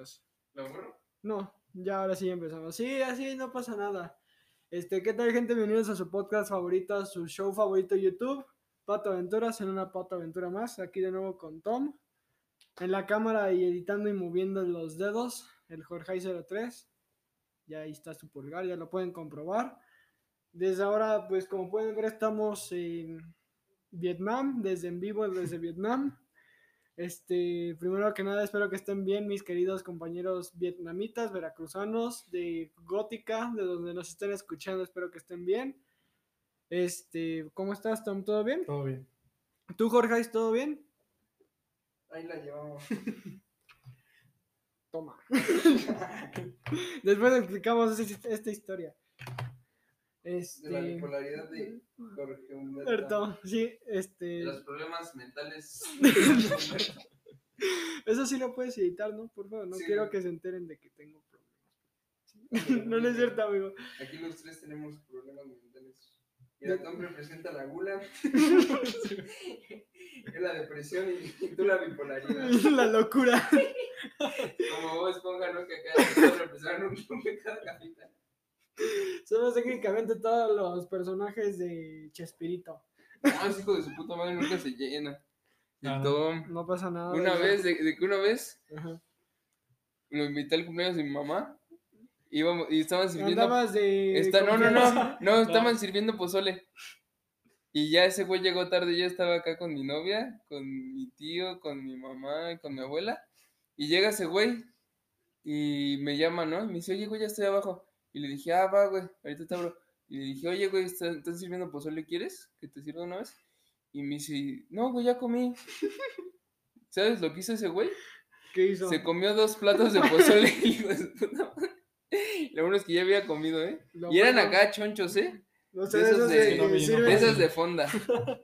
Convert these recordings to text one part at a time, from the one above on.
podcast. ¿Lo borro? No, ya ahora sí empezamos. Sí, así no pasa nada. Este, ¿qué tal gente? Bienvenidos a su podcast favorito, a su show favorito YouTube, Pato Aventuras, en una Pato Aventura más, aquí de nuevo con Tom, en la cámara y editando y moviendo los dedos, el Jorge 03, ya ahí está su pulgar, ya lo pueden comprobar. Desde ahora, pues como pueden ver, estamos en Vietnam, desde en vivo desde Vietnam. Este, primero que nada, espero que estén bien mis queridos compañeros vietnamitas, veracruzanos, de Gótica, de donde nos estén escuchando, espero que estén bien. Este, ¿cómo estás, Tom? ¿Todo bien? Todo bien. ¿Tú, Jorge, todo bien? Ahí la llevamos. Toma. Después explicamos es- esta historia. Este, De la bipolaridad de Jorge Humberto. Sí, De este, los problemas mentales. eso sí lo puedes editar, ¿no? Por favor, no Sí. quiero que se enteren de que tengo problemas. no, no es cierto, amigo. Aquí los tres tenemos problemas mentales. Mira, Tom representa la gula. es la depresión y, y tú la bipolaridad. La locura. Como vos Esponja, ¿no? Que acá representan un cada capitán. Somos técnicamente todos los personajes de Chespirito. No, ese hijo de su puta madre nunca se llena. Y Ah, no. Tom. No pasa nada. Una vez, de, de que una vez Ajá. lo invité al cumpleaños de mi mamá. Íbamos, y estaban sirviendo. Andabas de. Está, no, no, no, no, estaban sirviendo pozole. Y ya ese güey llegó tarde, yo estaba acá con mi novia, con mi tío, con mi mamá y con mi abuela. Y llega ese güey y me llama, ¿no? Y me dice, oye, güey, ya estoy abajo. Y le dije, ah, va, güey, ahorita te abro. Y le dije, oye, güey, ¿estás, estás sirviendo pozole, quieres que te sirva una vez? Y me dice, no, güey, ya comí. ¿Sabes lo que hizo ese güey? ¿Qué hizo? Se comió dos platos de pozole, hijo de puta. Lo bueno es que ya había comido, ¿eh? Lo Y eran bueno- acá chonchos, ¿eh? O sea, de esos esos, de- de, no, no, sirven, De esas de fonda.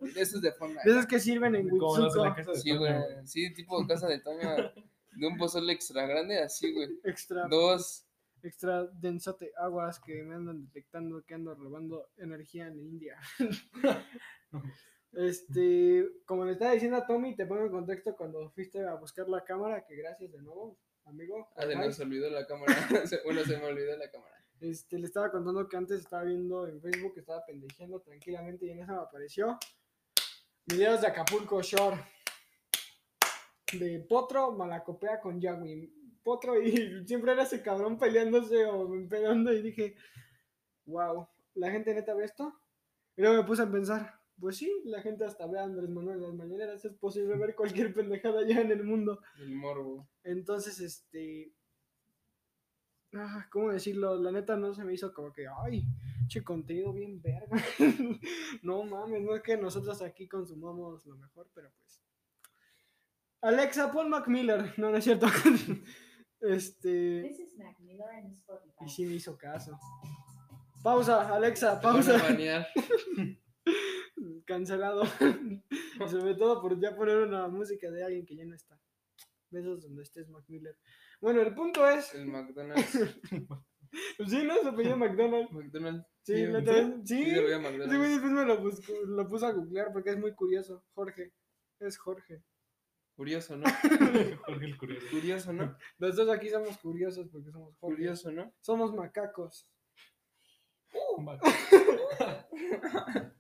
De esos de fonda. de esos que sirven en Huitzuco. Sí, güey. Sí, tipo casa de Toño. De un pozole extra grande, así, güey. Extra, Dos. Extra densote aguas que me andan detectando que ando robando energía en India. Este, como le estaba diciendo a Tommy, te pongo en contexto cuando fuiste a buscar la cámara, que gracias de nuevo, amigo. Ah, se nos olvidó la cámara. Bueno, se me olvidó la cámara. Este, le estaba contando que antes estaba viendo en Facebook que estaba pendejeando tranquilamente y en eso me apareció videos de Acapulco Shore de Potro Malacopea con Yagui. Potro y siempre era ese cabrón peleándose o peleando y dije, wow, ¿la gente neta ve esto? Y luego me puse a pensar, pues sí, la gente hasta ve a Andrés Manuel en las mañaneras, es posible ver cualquier pendejada ya en el mundo. El morbo. Entonces, este. ah, ¿Cómo decirlo? La neta no se me hizo como que, ay, che, contenido bien verga. no mames, no es que nosotros aquí consumamos lo mejor, pero pues. Alexa, Paul Mac Miller. No, no es cierto. este. This is Mac Miller and Spotify. Y sí me hizo caso. Pausa, Alexa, pausa. Cancelado. Sobre todo por ya poner una música de alguien que ya no está. Besos donde estés, Mac Miller. Bueno, el punto es. El McDonald's. Sí, ¿no? Se apellida McDonald's. McDonald's. Sí, Sí, ¿sí? sí. Sí, McDonald's. después me lo, buscó- lo puse a googlear porque es muy curioso. Jorge. Es Jorge. Curioso, ¿no? Jorge el Curioso. Curioso, ¿no? Los dos aquí somos curiosos porque somos Jorge. Curioso, ¿no? Somos macacos. Va.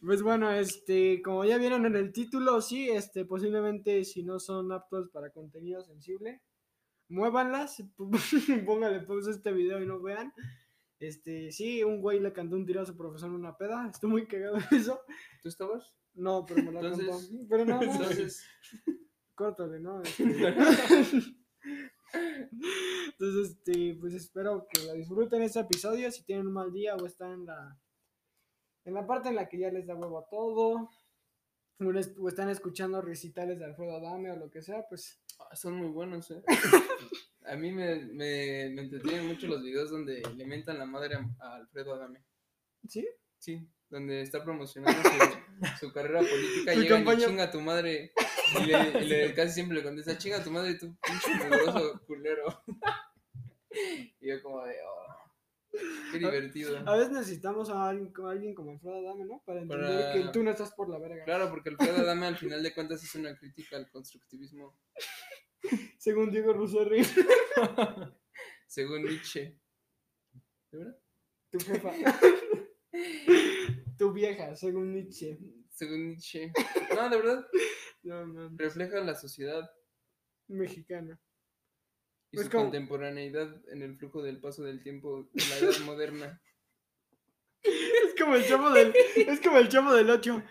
Pues bueno, este, como ya vieron en el título, sí, este, posiblemente si no son aptos para contenido sensible, muévanlas, póngale pausa a este video y no vean. Este, sí, un güey le cantó un tiro a su profesor en una peda, estuvo muy cagado eso. ¿Tú estabas? No, pero me lo Entonces- contó. Pero no, Entonces, córtale, ¿no? Este, Entonces, este, pues espero que lo disfruten este episodio. Si tienen un mal día o están en la, en la parte en la que ya les da huevo a todo, o, les- o están escuchando recitales de Alfredo Adame o lo que sea, pues ah, son muy buenos, ¿eh? A mí me, me, me entretienen mucho los videos donde le mentan la madre a Alfredo Adame. sí. Sí, donde está promocionando su, su carrera política Su y chinga a tu madre. Y, le, y le- casi siempre le contesta, chinga a tu madre, tu pinche mugroso culero. Y yo como de, oh, qué divertido. A veces necesitamos a alguien, como- alguien como Alfredo Adame, ¿no? Para entender Para- que tú no estás por la verga. Claro, porque Alfredo Adame al final de cuentas es una crítica al constructivismo. Según Diego Rousseau, Según Nietzsche. ¿De verdad? tu jefa. Tu vieja, según Nietzsche. Según Nietzsche. No, de verdad. No, no, Refleja la sociedad mexicana. y Es su como- contemporaneidad en el flujo del paso del tiempo de la edad moderna. Es como el chavo del, es como el chavo del 8.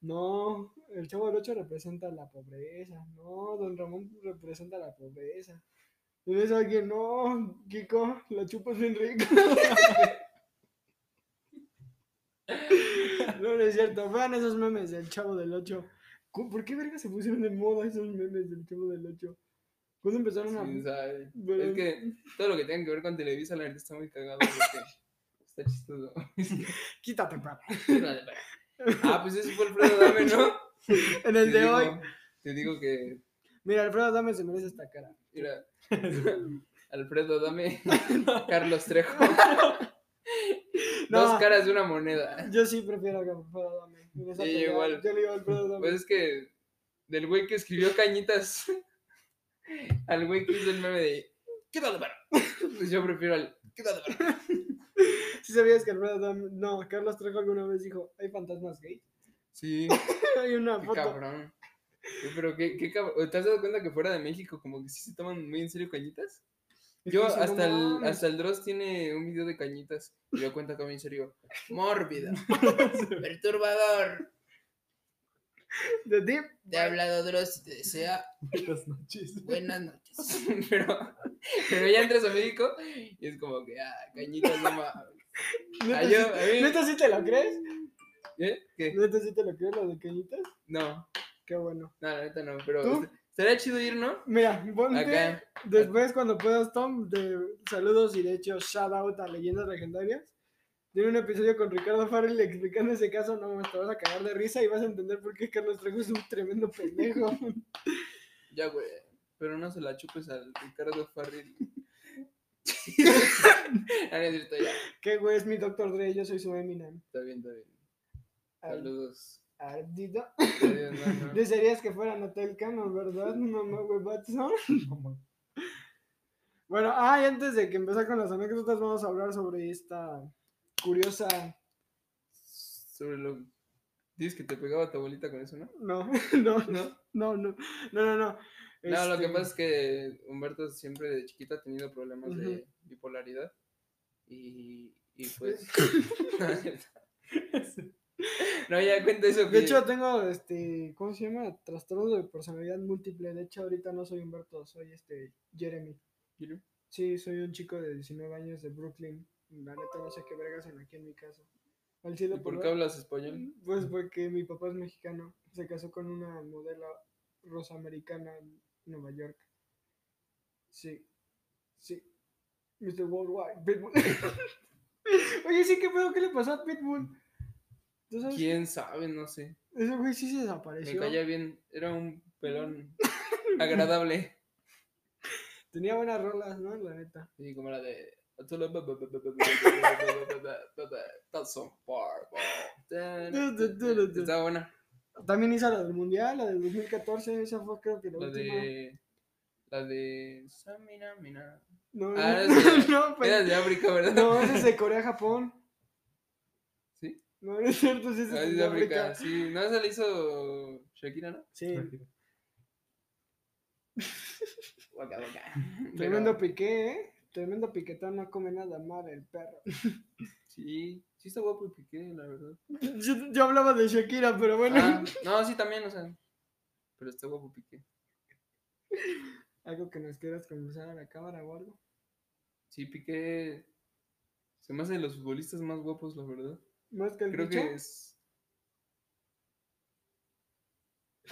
No, el chavo del 8 representa la pobreza. No, don Ramón representa la pobreza. Y ves a alguien, no, Kiko, la chupas bien rico. No, no es cierto. Vean esos memes del chavo del 8. Cu- ¿Por qué verga se pusieron de moda esos memes del chavo del 8? ¿Cuándo empezaron a.? Sí, Es que todo lo que tenga que ver con Televisa, la verdad está muy cagado porque está chistoso. Quítate, papá. ah, pues ese fue Alfredo Dame, ¿no? En el Te de digo- hoy. Te digo que, Mira, Alfredo Dame se merece esta cara. mira, Alfredo Dame, Carlos Trejo. No. Dos caras de una moneda. Yo sí prefiero a Alfredo Dame. en esa Sí, igual. Yo le digo Alfredo. Pues es que del güey que escribió Cañitas al güey que hizo el meme de quédate para. Pues yo prefiero al quédate para. Si sabías que Alfredo Dame. No, Carlos Trejo alguna vez dijo: ¿hay fantasmas gay? Sí, Hay una qué foto. cabrón. Pero qué, qué cabrón. ¿Te has dado cuenta que fuera de México como que sí se toman muy en serio Cañitas? Yo hasta "No el, mames". hasta el Dross tiene un video de Cañitas y lo cuenta como en serio. Mórbido, perturbador. De ti. Te ha hablado Dross y te desea Buenas noches. buenas noches. pero, pero ya entras a México y es como que, ah, Cañitas no mames. ¿Neta, Ah, yo- sí, ¿Neta sí te lo crees? ¿Eh? ¿Qué? ¿Neta sí te lo crees lo de cañitas? No, Qué bueno. no, la neta no, pero ¿Tú? Estaría chido ir, ¿no? Mira, ponte. Acá. Después, cuando puedas, Tom, de saludos y de hecho, shout out a Leyendas Legendarias. Tiene un episodio con Ricardo Farrell explicando ese caso. No, te vas a cagar de risa y vas a entender por qué Carlos Trejo es un tremendo pendejo. Ya, güey. Pero no se la chupes al Ricardo Farrell. Ah, que güey es mi Dr. Dre, yo soy su Eminem. Está bien, está bien. Saludos. No. Desearías que fueran Hotel Cano, ¿verdad, mamá huevazo? Bueno, ah, y antes de que empezar con las anécdotas, vamos a hablar sobre esta curiosa. Sobre lo. Dices que te pegaba tu abuelita con eso, ¿no? No, no, ¿No? no, no, no, no, no. No, lo que Este, pasa es que Humberto siempre de chiquito ha tenido problemas de bipolaridad. Y, y pues. no, ya cuenta eso. De que- hecho, tengo, este, ¿cómo se llama? Trastorno de personalidad múltiple. De hecho, ahorita no soy Humberto, soy este, Jeremy. Sí, soy un chico de 19 años de Brooklyn. La neta no sé qué vergas en aquí en mi casa. Al ¿Y por por qué hablas español? Pues porque mi papá es mexicano. Se casó con una modelo rosa americana en Nueva York. Sí. Sí. Mr. Worldwide. Pitbull. Oye, sí, ¿qué pedo? ¿Qué le pasó a Pitbull? ¿Quién sabe? No sé. Ese güey sí se Me desapareció. caía bien. Era un pelón agradable. Tenía buenas rolas, ¿no? La neta. Sí, como la de. That's so far. Estaba buena. También hizo la del Mundial, la del 2014. Esa fue creo que la, La última. de. La de. Samina, mina. No, Ah, no, no, pues- Era de África, ¿verdad? no, es de Corea-Japón. No, no es cierto, sí, Ah, es de África. África. Sí, no, esa la hizo Shakira, ¿no? Sí. Waka, waka. Tremendo Pero, piqué, ¿eh? Tremendo piquetón, no come nada mal el perro. Sí, sí está guapo el Piqué, la verdad. Yo, yo hablaba de Shakira, pero bueno. Ah, no, sí, también, o sea. Pero está guapo Piqué. Algo que nos quieras conversar a la cámara o algo. Sí, Piqué. Se me hace de los futbolistas más guapos, la verdad. Más que el Creo bicho. que es.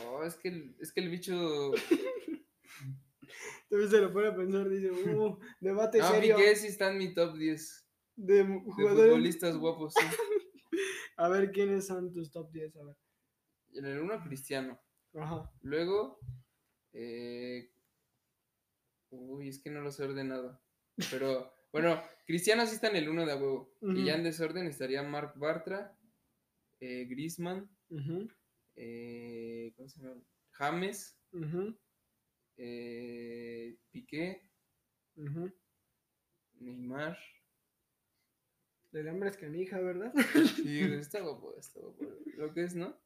Oh, es que el, es que el bicho. También se lo pone a pensar, dice, uh, debate No, serio Piqué sí está en mi top 10 de de jugadores. futbolistas guapos. Sí. A ver quiénes son tus top 10, a ver. En el 1, Cristiano. Ajá. Luego. Eh... Uy, es que no los he ordenado. Pero, bueno, Cristiano sí está en el 1 de a huevo. Y ya en desorden estaría Mark Bartra, eh, Griezmann, ujú, eh, ¿cómo se llama? James, eh, Piqué. Neymar. El hambre es canija, ¿verdad? Sí, está guapo, está guapo. Lo que es, ¿no?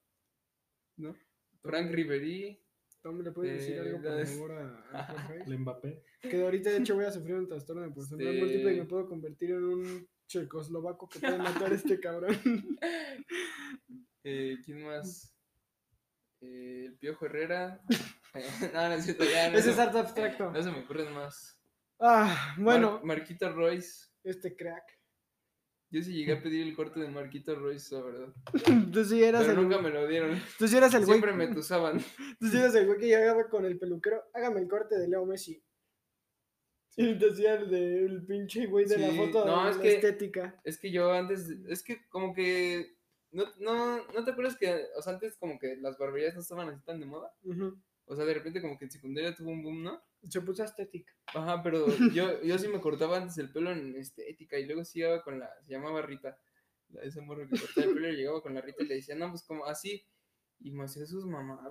¿No? Frank Ribery. Tom, ¿le puedes decir Eh, algo, por de- favor, a, a Jorge? El Mbappé. Que ahorita, de hecho, voy a sufrir un trastorno de personalidad Sí. múltiple y me puedo convertir en un checoslovaco que puede matar a este cabrón. Eh, ¿Quién más? Eh, el Piojo Herrera. Eh, no, no es cierto, ya. No, Ese es arte abstracto. no se me ocurren más. Ah, bueno, Mar- Marquito Royce. este crack. Yo sí llegué a pedir el corte de Marquito Royce, la verdad. Tú sí eras Pero el, nunca me lo dieron. tú sí eras el güey. Siempre me tusaban. Tú sí eras el güey que llegaba con el peluquero. Hágame el corte de Leo Messi. Y te hacía el del pinche güey de la foto no, de es la que- estética. Es que yo antes, es que como que, no, no, ¿no te acuerdas que, o sea, antes como que las barberías no estaban así tan de moda? Ujú. O sea, de repente como que en secundaria tuvo un boom, ¿no? Se puso estética. Ajá, pero yo, yo sí me cortaba antes el pelo en estética y luego sí iba con la, se llamaba Rita, la esa morra que cortaba el pelo y llegaba con la Rita y le decía, no, pues como así, y me hacía sus mamadas,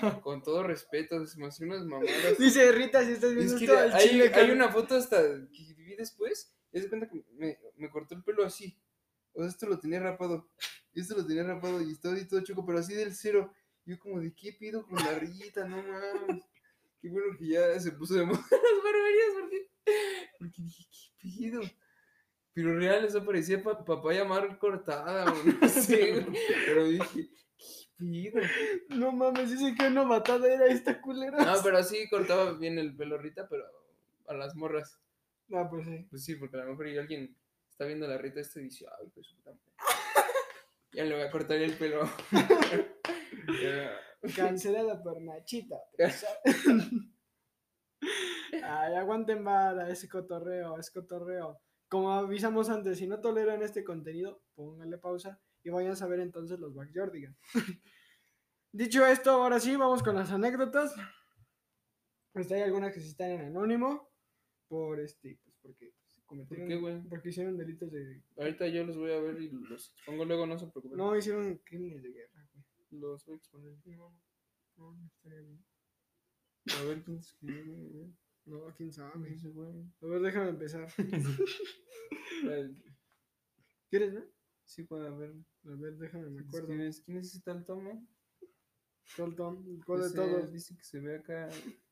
con, con todo respeto, se me hacía unas mamadas. Dice Rita, si estás Es viendo que esto al hay, chile, hay una foto hasta que vi después, y se cuenta que me, me cortó el pelo así. O sea, esto lo tenía rapado. Esto lo tenía rapado y estaba ahí todo choco, pero así del cero. Yo como de qué pido con la rillita, no mames. Qué bueno que ya se puso de moda las barberías, porque, porque dije, ¿qué pido? Pero real, eso parecía pa- papaya mar cortada, o no sé. Pero dije, ¿qué pido? No mames, dice que una matada era esta culera. No, pero así cortaba bien el pelo Rita, pero a las morras. Ah, pues sí. Pues sí, porque a lo mejor alguien está viendo la Rita esto y dice, ay, pues puta madre". Ya le voy a cortar el pelo. Cancelada por Nachita. Ay, aguanten vara, ese cotorreo, es cotorreo. Como avisamos antes, si no toleran este contenido, pónganle pausa y vayan a ver entonces los Backyardigans. Dicho esto, ahora sí, vamos con las anécdotas. Este, hay algunas que sí están en anónimo, por este, pues porque pues, cometieron, qué, güey? porque hicieron delitos de... Ahorita yo los voy a ver y los expongo luego, no se preocupen. No, hicieron crímenes de guerra. Los voy a exponer. No, no, no estaría bien. A ver quién escribió, güey. No, quién sabe. Ese güey. A ver, déjame empezar. ¿Quieres, no? Sí, puede haber. A ver, déjame, me acuerdo. ¿Quién es, ¿Quién es ese tal Tome? Colton, ¿cuál de todos? Dice que se ve acá.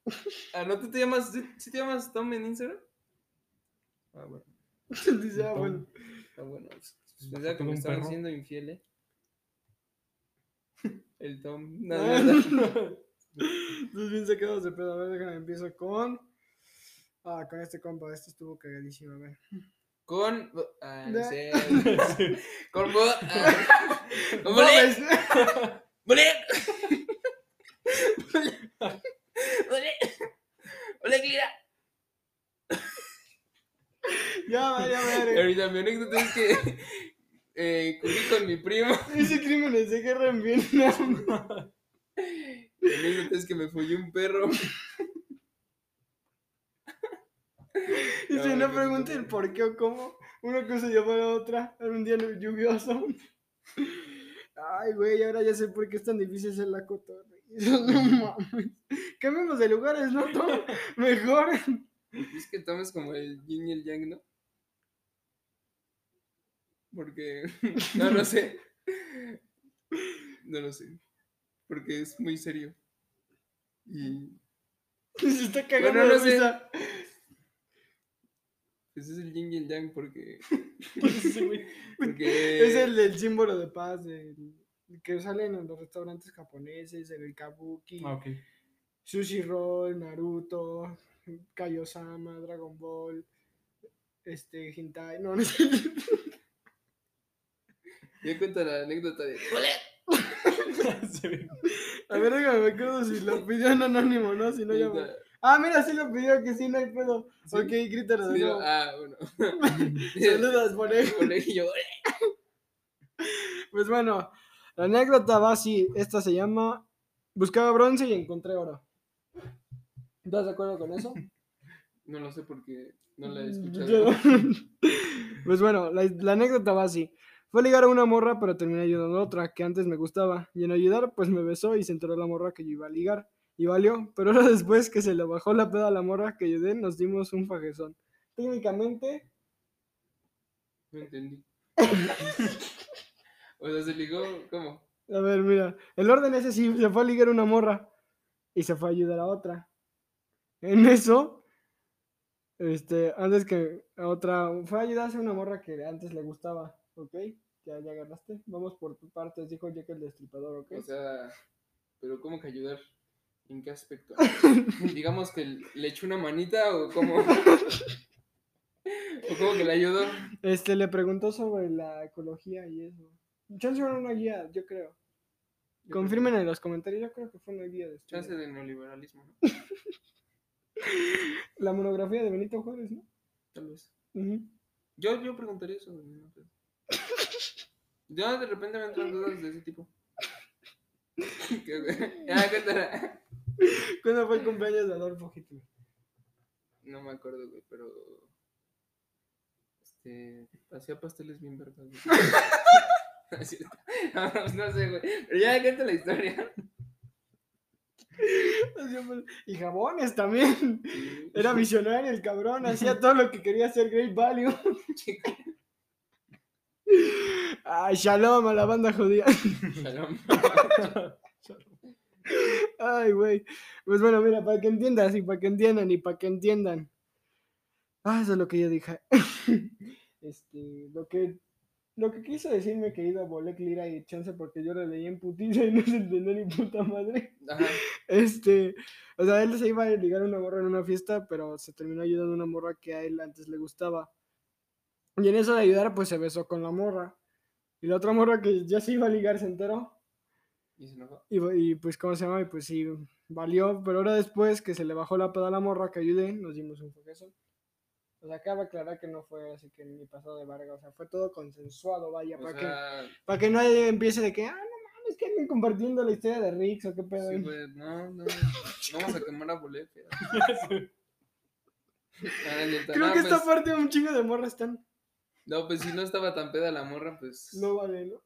Ah, ¿no tú te llamas, sí, sí te llamas Tom en Instagram? Ah, bueno. Dice, ah, Tom. bueno. Ah, bueno. pues, Pues, Pensaba que me estaban siendo infiel, ¿eh? El Tom. No. Estás bien sacados de pedo. A ver, déjame, empiezo con. Ah, con este compa, este estuvo cagadísimo, a ver. Con. Ah, no sé. Con. bo- ah, Con bolé. Bolé. Bolé. Bolé, Clira. ya, va, ya, Y madre. Ahorita mi anécdota es que. Eh, cubrí con mi primo. Ese crímenes de guerra en Vietnam. Anécdota es que me follé un perro. Dice, No, no no, pregunten no. por qué o cómo. Una cosa llevó a la otra. Era un día lluvioso. Ay, güey, ahora ya sé por qué es tan difícil hacer la cotorra. No mames. Cambiemos de lugares, ¿no? Mejor. Es que Tom es como el yin y el yang, ¿no? Porque. No lo sé. No lo sé. Porque es muy serio. Y. Se está cagando Bueno, no sé. risa. Pues es el yin y el yang porque. Sí, güey. porque Es el del símbolo de paz, que salen en los restaurantes japoneses, en el kabuki, Ah, sushi roll, Naruto, Kaiosama, Dragon Ball, este, hentai, no, no sé. Yo cuento la anécdota de. A ver, déjame, me acuerdo si lo pidió en anónimo, ¿no? Si no, ya... Ah, mira, sí lo pidió, que sí, no hay pedo. ¿Sí? Ok, grítalo de sí, nuevo. Ah, bueno. Saludos por ahí. Colegio. Pues bueno, la anécdota va así. Esta se llama Buscaba bronce y encontré oro. ¿Estás de acuerdo con eso? No lo sé porque no la he escuchado. Yo- pues bueno, la, la anécdota va así. Fue a ligar a una morra, pero terminé ayudando a otra que antes me gustaba. Y en ayudar, pues me besó y se enteró la morra que yo iba a ligar. y valió. Pero ahora después que se le bajó la peda a la morra que ayudé, nos dimos un fajezón. Técnicamente, No entendí. o sea, se ligó, ¿cómo? a ver, mira, el orden ese sí, se fue a ligar una morra y se fue a ayudar a otra. En eso, este, antes que a otra, fue a ayudarse a una morra que antes le gustaba, ¿ok? Ya, ya agarraste. Vamos por partes, dijo Jack el destripador, ¿ok? O sea, pero ¿cómo que ayudar? ¿En qué aspecto? Digamos que le echó una manita o cómo. o cómo que le ayudó. Este, le preguntó sobre la ecología y eso. Chance era una guía, yo creo. Confirmen en los comentarios, yo creo que fue una guía de estudio. Chance de neoliberalismo, ¿no? La monografía de Benito Juárez, ¿no? Tal vez. Yo, yo preguntaría eso. no. Yo de repente me entran dudas de ese tipo. Ah, cuéntala. ¿Cuándo fue el cumpleaños de Adolfo Hitler? No me acuerdo, güey, pero. Este. Hacía pasteles bien vergas. Así está. No, no sé, güey. Pero ya cuenta la historia. Y jabones también. Era visionario el cabrón, hacía todo lo que quería hacer Great Value. Ay, shalom a la banda judía. Shalom. Ay, güey. Pues bueno, mira, para que entiendas y para que entiendan y para que entiendan. Ah, eso es lo que yo dije. Este, lo que lo que quiso decirme querido Bolek Lira y Chance porque yo lo leí en putiza y no se entendió ni puta madre. Ajá. Este, o sea, él se iba a ligar a una morra en una fiesta, pero se terminó ayudando a una morra que a él antes le gustaba. Y en eso de ayudar, pues se besó con la morra. Y la otra morra que ya se iba a ligar se enteró. Y se enojó. Y, y, pues, ¿cómo se llama? Y pues sí, valió. Pero ahora después que se le bajó la peda a la morra que ayudé, nos dimos un foquezo. O sea, cabe aclarar que no fue así que ni pasado de verga. O sea, fue todo consensuado, vaya. Para, que, para que nadie empiece de que, ah, no mames, que anden compartiendo la historia de Rix o qué pedo. sí, güey, no, no. No vamos a quemar a cierto, Creo que esta pues, parte un chingo de morras están. No, pues si no estaba tan peda la morra, pues. No vale, ¿no?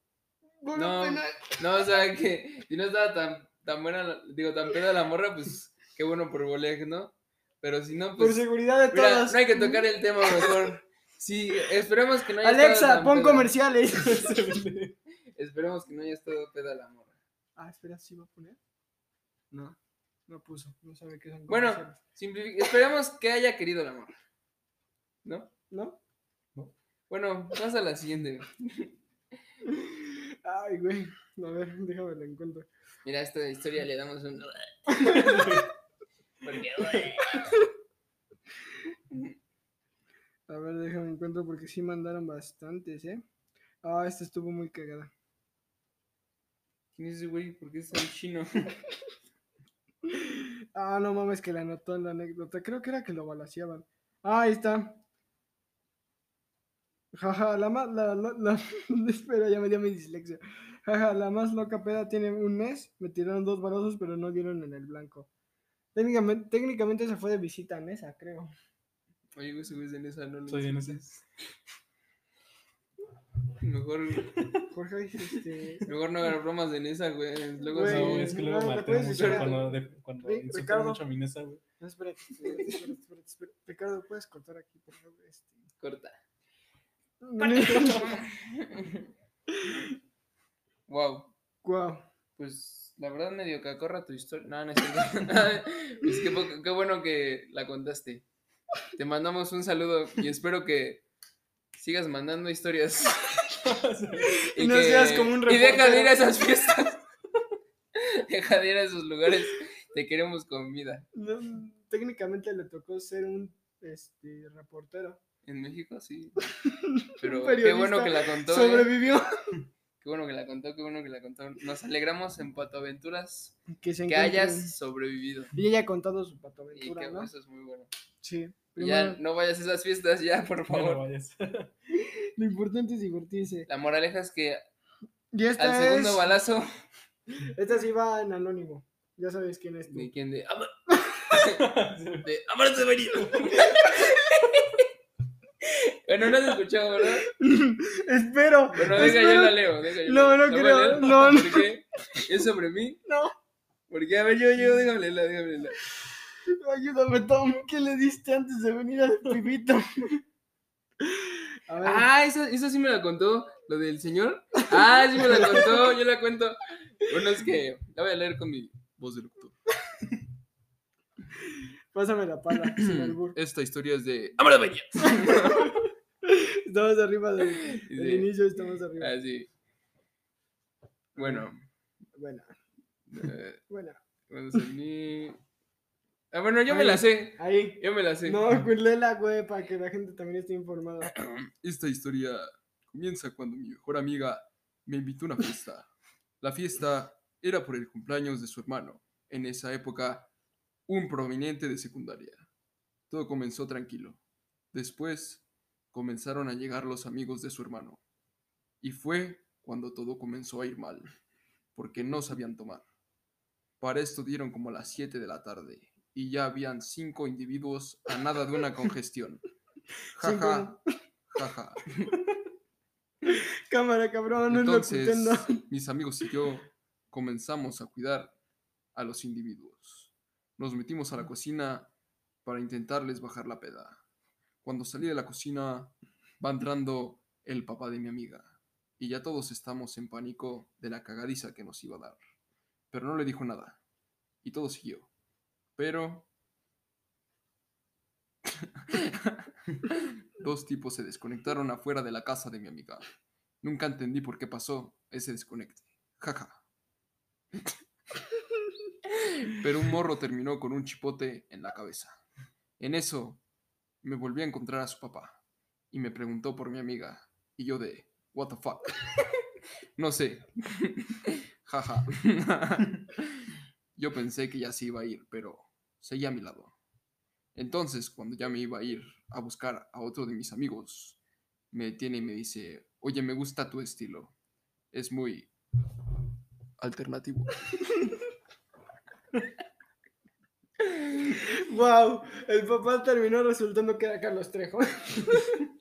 No, pena. no, o sea, que si no estaba tan, tan buena, digo, tan peda la morra, pues qué bueno por Boleg, ¿no? Pero si no, Por pues. seguridad de Mira, todos. no hay que tocar el tema mejor. Sí, esperemos que no haya estado Alexa, tan pon peda. comerciales. Esperemos que no haya estado peda la morra. ah, espera, ¿sí va a poner? No, no puso. No sabe qué son Bueno. esperemos que haya querido la morra. ¿No? ¿No? Bueno, pasa a la siguiente. Ay, güey. A ver, déjame lo encuentro. Mira, esta historia le damos un. Porque, A ver, déjame encuentro porque sí mandaron bastantes, ¿eh? Ah, esta estuvo muy cagada. ¿Quién es ese güey? ¿Por qué es tan chino? Ah, no mames, que la anotó en la anécdota. Creo que era que lo balaseaban. Ah, ahí está. Jaja, la más. La, la, la- Espera, ya me dio mi dislexia. Jaja, la más loca peda tiene un mes. Me tiraron dos balazos, pero no dieron en el blanco. Técnicamente, técnicamente se fue de visita a Nesa, creo. Oye, güey, ese güey es de Nesa, no lo Soy de insultes. Mejor, Jorge, este. mejor no hagas bromas de Nesa, güey. Luego Güey, No, es que luego no, puedes mucho a- cuando, de- cuando Ricardo. mucho a mi Nesa, güey. No, espérate, espérate, espérate, espérate, espérate. Ricardo, ¿puedes cortar aquí, por favor? Este... corta. Guau. wow. Pues la verdad medio que corra tu historia. No, no es pues qué, bueno que la contaste. Te mandamos un saludo y espero que sigas mandando historias. Y no seas como un Y deja de ir a reportero. esas fiestas. deja de ir a esos lugares. Te queremos con vida. No, técnicamente le tocó ser un este, reportero. En México sí. Pero qué bueno que la contó. ¿eh? Sobrevivió. Qué bueno que la contó, qué bueno que la contó. Nos alegramos en Pato Aventuras Que, se que hayas sobrevivido. Y ella ha contado su Y patoaventura, que ¿no? eso es muy bueno. Sí. Y Ya no vayas a esas fiestas ya, por No, no favor. vayas. Lo importante es divertirse. La moraleja es que Y esta al segundo es... balazo Esta sí va en anónimo. Ya sabes quién es tú. de quien de "Ama- de Amarte venido. Bueno, no has escuchado, ¿verdad? Espero. Bueno, deja yo la leo, deja yo No, no a creo, leer, no, no. ¿Por qué? ¿Es sobre mí? No. Porque, a ver, yo, yo, déjame leerla, déjame leerla. Ayúdame, Tom. ¿Qué le diste antes de venir al pibito? A ver, Ah, esa, esa sí me la contó, lo del señor. Ah, sí me la contó, yo la cuento. Bueno, es que la voy a leer con mi voz de locutor. pásame la pala, sin albur. Esta historia es de... ¡Vámonos, Peña! Estamos arriba del, del Sí. inicio, estamos arriba. Ah, sí. Bueno, Bueno, eh, bueno. salí... Ah, bueno, yo me la sé. Ahí. Yo me la sé. No, pues léela, güey, para que la gente también esté informada. Esta historia comienza cuando mi mejor amiga me invitó a una fiesta. La fiesta era por el cumpleaños de su hermano, en esa época un prominente de secundaria. Todo comenzó tranquilo. Después comenzaron a llegar los amigos de su hermano. Y fue cuando todo comenzó a ir mal, porque no sabían tomar. Para esto dieron como las 7 de la tarde y ya habían cinco individuos a nada de una congestión. Jaja, jaja. Cámara, cabrón, no Entonces, es locutendo. mis amigos y yo comenzamos a cuidar a los individuos. Nos metimos a la cocina para intentarles bajar la peda. Cuando salí de la cocina, va entrando el papá de mi amiga. Y ya todos estamos en pánico de la cagadiza que nos iba a dar. Pero no le dijo nada. Y todo siguió. Pero... Dos tipos se desconectaron afuera de la casa de mi amiga. Nunca entendí por qué pasó ese desconecte. Jaja. Pero un morro terminó con un chipote en la cabeza. En eso me volví a encontrar a su papá y me preguntó por mi amiga. Y yo de, what the fuck. No sé. Jaja. Yo pensé que ya se iba a ir, pero seguía a mi lado. Entonces, cuando ya me iba a ir a buscar a otro de mis amigos, me detiene y me dice, oye, me gusta tu estilo. Es muy alternativo. Wow, el papá terminó resultando que era Carlos Trejo.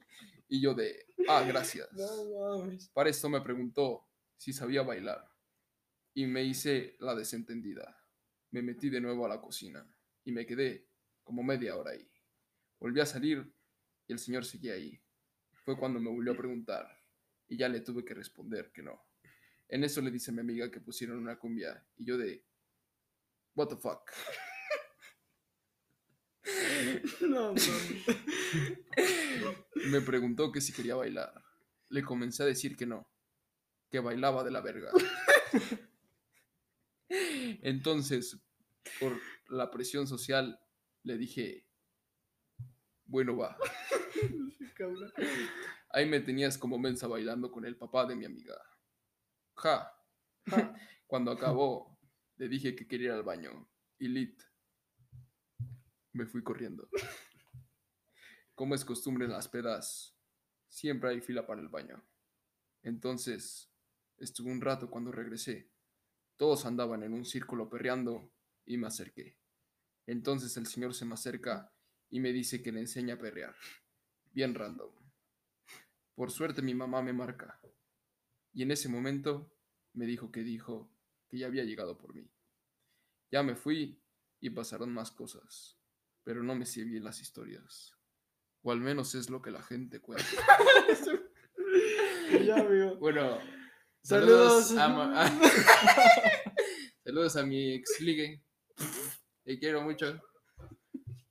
Y yo de, ah, gracias. No mames. Para esto me preguntó si sabía bailar. Y me hice la desentendida. Me metí de nuevo a la cocina y me quedé como media hora ahí. Volví a salir y el señor seguía ahí. Fue cuando me volvió a preguntar y ya le tuve que responder que no. En eso le dice a mi amiga que pusieron una cumbia y yo de, what the fuck. No. Me preguntó que si quería bailar. Le comencé a decir que no, que bailaba de la verga. Entonces, por la presión social, le dije, bueno va. Ahí me tenías como mensa bailando con el papá de mi amiga. Ja. ja. Cuando acabó, le dije que quería ir al baño. Y lit. Me fui corriendo. Como es costumbre en las pedas, siempre hay fila para el baño. Entonces, estuve un rato cuando regresé. Todos andaban en un círculo perreando y me acerqué. Entonces el señor se me acerca y me dice que le enseña a perrear. Bien random. Por suerte mi mamá me marca. Y en ese momento me dijo que dijo que ya había llegado por mí. Ya me fui y pasaron más cosas, pero no me sé bien las historias. O al menos es lo que la gente cuenta. Ya, amigo. Bueno, Saludos. saludos, a, saludos a mi ex ligue. Te quiero mucho.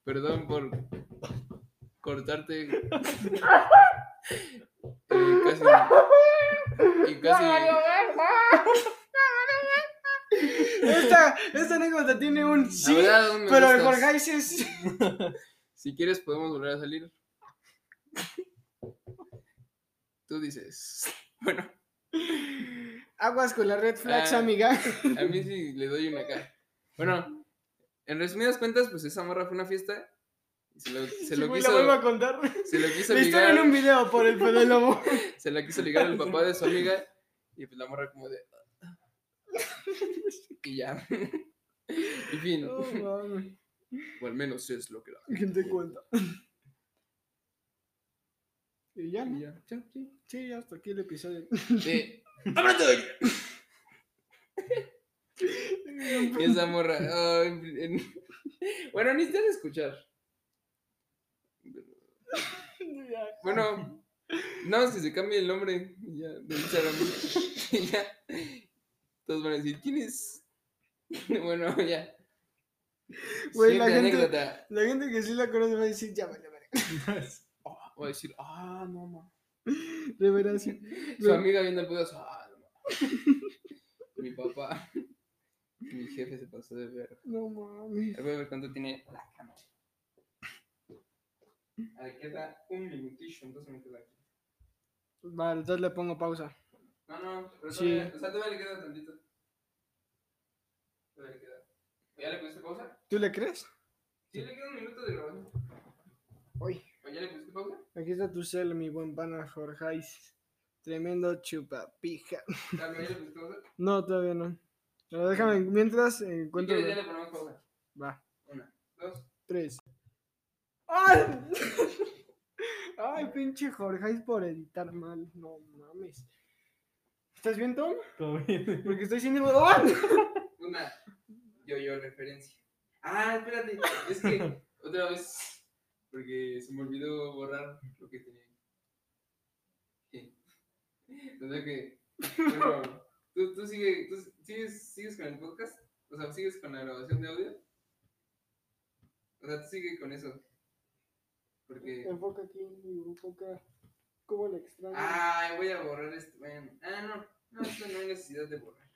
Perdón por cortarte. Eh, casi. Y casi. Esta, esta anécdota tiene un sí, verdad, pero el. Jorge es. Si quieres, podemos volver a salir. Tú dices. Bueno, Aguas con la red flags, Ah. amiga. a mí sí le doy una acá. Bueno, en resumidas cuentas, pues esa morra fue una fiesta. Y se lo, se lo quiso. La vuelvo a contar. Se lo quiso historia en ligar. un video por el Lobo. Se la quiso ligar el papá de su amiga. Y pues la morra como de. Y ya. En fin. Mames. O al menos es lo que la. ¿Quién te cuenta? Y ya, ¿no? ya. Sí, sí, sí, ya hasta aquí el episodio. De. ¡Ábrete de aquí! Esa morra. ay, en- Bueno, necesitas escuchar. Bueno, no, si se cambia el nombre ya, de Instagram. y ya. Todos van a decir, ¿quién es? Bueno, ya. Güey, la gente- anécdota. La gente que sí la conoce va a decir, ya vale, vale. Ah, Voy a decir, ah, no, veras. sí. Su amiga viendo el pedazo, ah, no. Mi papá. Mi jefe se pasó de ver. No mames. Voy a ver cuánto tiene la cámara. A ver, queda un minutillo, entonces me queda aquí. Vale, entonces le pongo pausa. No, no, pero Sí. todavía, o sea, todavía le queda tantito. Todavía le queda. ¿Ya le pusiste pausa? ¿Tú le crees? Sí, le queda un minuto de grabación. Uy, ¿O ya le pusiste pausa? aquí está tu cel, mi buen pana Jorgeis. Tremendo chupapija. ¿ya le pusiste pausa? No, todavía no. Pero déjame, mientras eh, encuentro. quieres, ya le ponemos pausa. Va, Una, dos. tres. ¡Ay! Ay, pinche Jorgeis por editar mal. No mames. ¿Estás bien, Tom? Todo bien. Porque estoy sin ¡Ah! Una yo-yo referencia. Ah, espérate. Es que otra vez. Porque se me olvidó borrar lo que tenía. Sí. O sea que. Bueno, ¿tú, tú, sigue, tú sigues, sigues con el podcast? O sea, ¿sigues con la grabación de audio? O sea, tú sigue con eso. Porque. Enfoca aquí, enfoca. ¿Cómo le extraño? Ay, voy a borrar esto. Bueno. Ah, no. No, esto no hay necesidad de borrar.